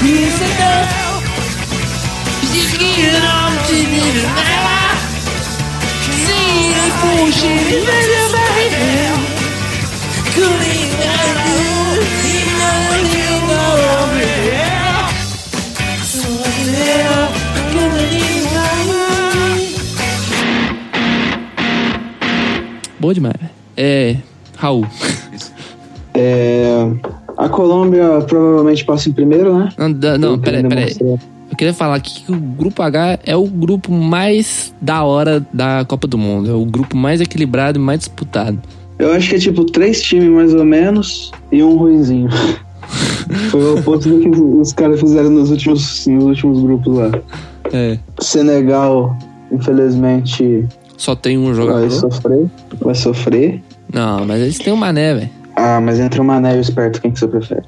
Peace and love. Au! Au! Pode ser, eu tenho a minha parte. Boa demais. É. Raul. É, a Colômbia provavelmente passa em primeiro, né? Não, não peraí, peraí. Queria falar aqui que o grupo H é o grupo mais da hora da Copa do Mundo. É o grupo mais equilibrado e mais disputado. Eu acho que é tipo três times mais ou menos e um ruizinho. *laughs* Foi o oposto do que os caras fizeram nos últimos, nos últimos grupos lá. É. Senegal, infelizmente, Só tem um vai jogador. sofrer. Vai sofrer. Não, mas eles têm o Mané, velho. Ah, mas entre o Mané e o Esperto, quem que você prefere?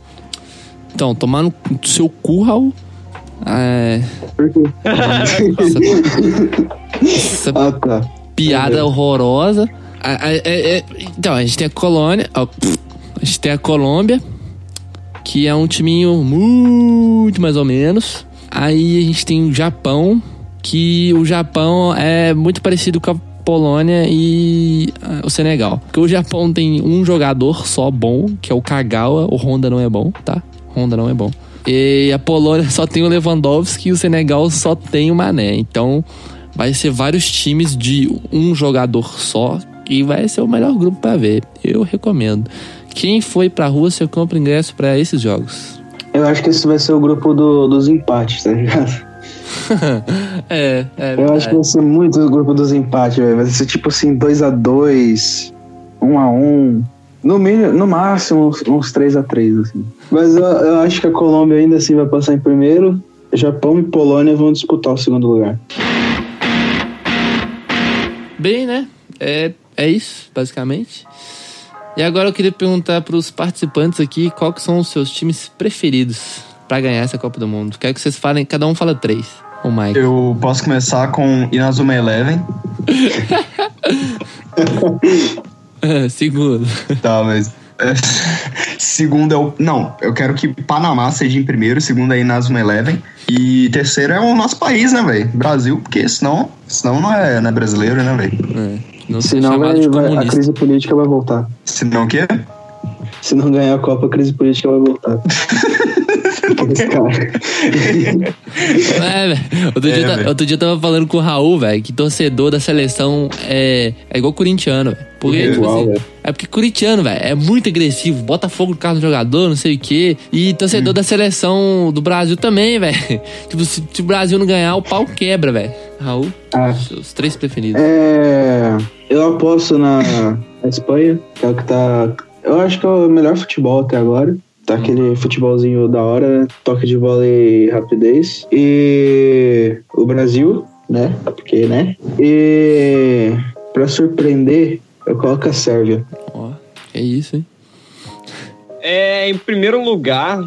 Então, tomar no seu cu, Raul. É, quê? essa ah, tá. piada horrorosa. A- a- é- é- então, a gente tem a Colônia. ó, a gente tem a Colômbia, que é um timinho muito mais ou menos. Aí a gente tem o Japão, que o Japão é muito parecido com a Polônia e ah, o Senegal. Porque o Japão tem um jogador só bom, que é o Kagawa. O Honda não é bom, tá? Honda não é bom. E a Polônia só tem o Lewandowski e o Senegal só tem o Mané. Então vai ser vários times de um jogador só e vai ser o melhor grupo pra ver. Eu recomendo. Quem foi pra rua, você compra ingresso pra esses jogos. Eu acho que esse vai ser o grupo do- dos empates, tá ligado? *laughs* é, é. Eu acho que vai ser muito o grupo dos empates, velho. Vai ser tipo assim, 2x2, 1x1. No, mínimo, no máximo, uns, uns 3x3, assim. Mas eu, eu acho que a Colômbia ainda assim vai passar em primeiro. Japão e Polônia vão disputar o segundo lugar. Bem, né? É, é isso, basicamente. E agora eu queria perguntar pros participantes aqui qual que são os seus times preferidos pra ganhar essa Copa do Mundo. Quero que vocês falem, cada um fala três. O Mike. Eu posso começar com Inazuma Eleven. *laughs* Segundo. Tá, mas. é, segundo é o. Não, eu quero que Panamá seja em primeiro, segundo aí Nasma Eleven. E terceiro é o nosso país, né, velho? Brasil, porque senão, senão não, é, não é brasileiro, né, velho? É, Senão vai, vai- a crise política vai voltar. Senão o quê? Se não ganhar a Copa, a crise política vai voltar. *laughs* *laughs* Esse. *laughs* É. Outro, É, dia, velho. outro dia eu tava falando com o Raul, velho, que torcedor da seleção é, é igual corintiano, velho. Porque, É tipo igual, assim, é porque corintiano, velho, é muito agressivo, bota fogo no carro do jogador, não sei o quê. E torcedor Hum. da seleção do Brasil também, velho. *laughs* Tipo, se, se o Brasil não ganhar, o pau quebra, velho. Raul, Ah, seus três preferidos. é, eu aposto na, na Espanha, que é o que tá. Eu acho que é o melhor futebol até agora. Tá aquele futebolzinho da hora, toque de bola e rapidez. E o Brasil, né? Porque, né? E pra surpreender, eu coloco a Sérvia. Ó, é isso, hein? É, em primeiro lugar,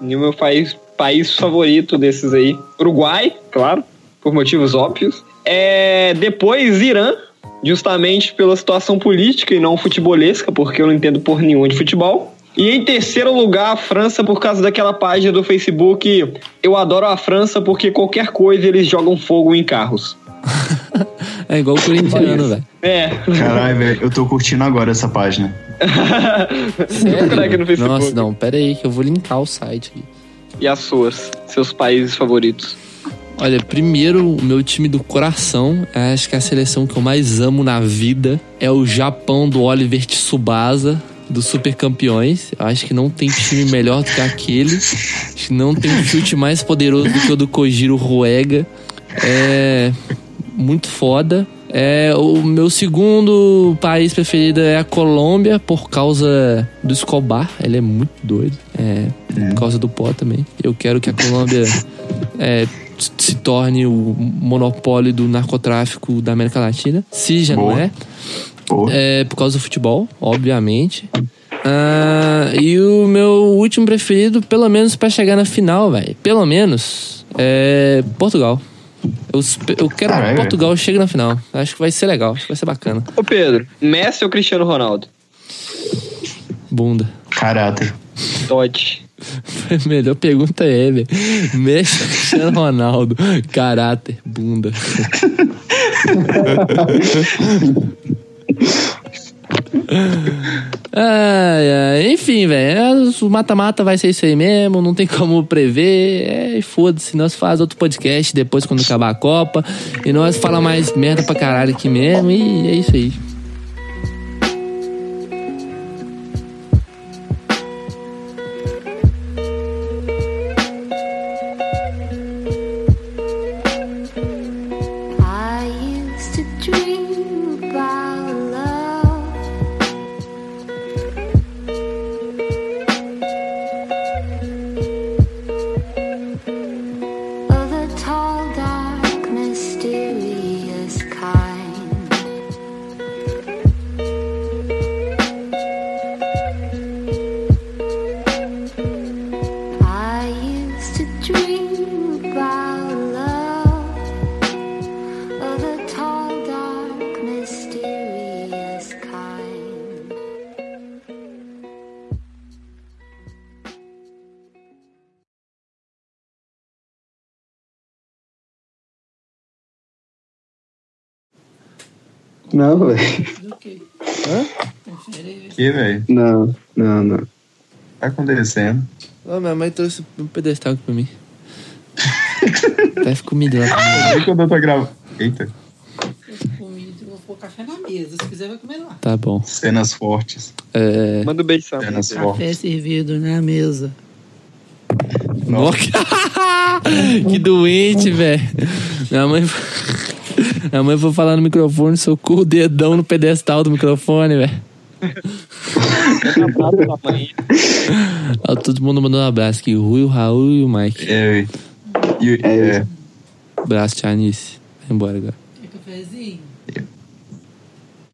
no meu país, país favorito desses aí, Uruguai, claro, por motivos óbvios. É, depois, Irã, justamente pela situação política e não futebolesca, porque eu não entendo por nenhum de futebol. E em terceiro lugar, a França, por causa daquela página do Facebook Eu adoro a França porque qualquer coisa eles jogam fogo em carros. *laughs* É igual o corintiano, velho. É, Caralho, velho, eu tô curtindo agora essa página. *laughs* Facebook. Nossa, não, pera aí que eu vou linkar o site aqui. E as suas, seus países favoritos. Olha, primeiro, o meu time do coração, acho que é a seleção que eu mais amo na vida é o Japão do Oliver Tsubasa, dos Super Campeões. Acho que não tem time melhor do que aquele. Acho que não tem um chute mais poderoso do que o do Kojiro Ruega. É muito foda. É, o meu segundo país preferido é a Colômbia, por causa do Escobar. Ele é muito doido. É, por causa do pó também. Eu quero que a Colômbia é, se torne o monopólio do narcotráfico da América Latina. Se já não Boa. é. É por causa do futebol, obviamente. Ah, e o meu último preferido, pelo menos pra chegar na final, velho. Pelo menos, é Portugal. Eu, eu quero que. Portugal chegue na final. Acho que vai ser legal, acho que vai ser bacana. Ô Pedro, Messi ou Cristiano Ronaldo? Bunda. Caráter. Todd. A melhor pergunta é, velho. Messi ou Cristiano Ronaldo. Caráter, bunda. *laughs* *laughs* Enfim, velho. O mata-mata vai ser isso aí mesmo. Não tem como prever. É, foda-se. Nós faz outro podcast depois quando acabar a Copa. E nós fala mais merda pra caralho aqui mesmo. E é isso aí. Não, velho. Que, velho? Não, não, não. Tá acontecendo. Ô, minha mãe trouxe um pedestal aqui pra mim. Peço comida lá. E quando eu tô gravando. Eita, vou pôr café na mesa. Se quiser, vai comer lá. Tá bom. cenas fortes. É. Manda um beijo, Sam. Cenas Café fortes. servido na mesa. Nossa. *laughs* que doente, velho. Minha mãe. Minha mãe foi falar no microfone, socou o dedão no pedestal do microfone, velho. *laughs* Todo mundo mandou um abraço aqui. O Rui, o Raul e o Mike. É, e, É é, Abraço, Tianice. Vai embora agora. Quer cafezinho?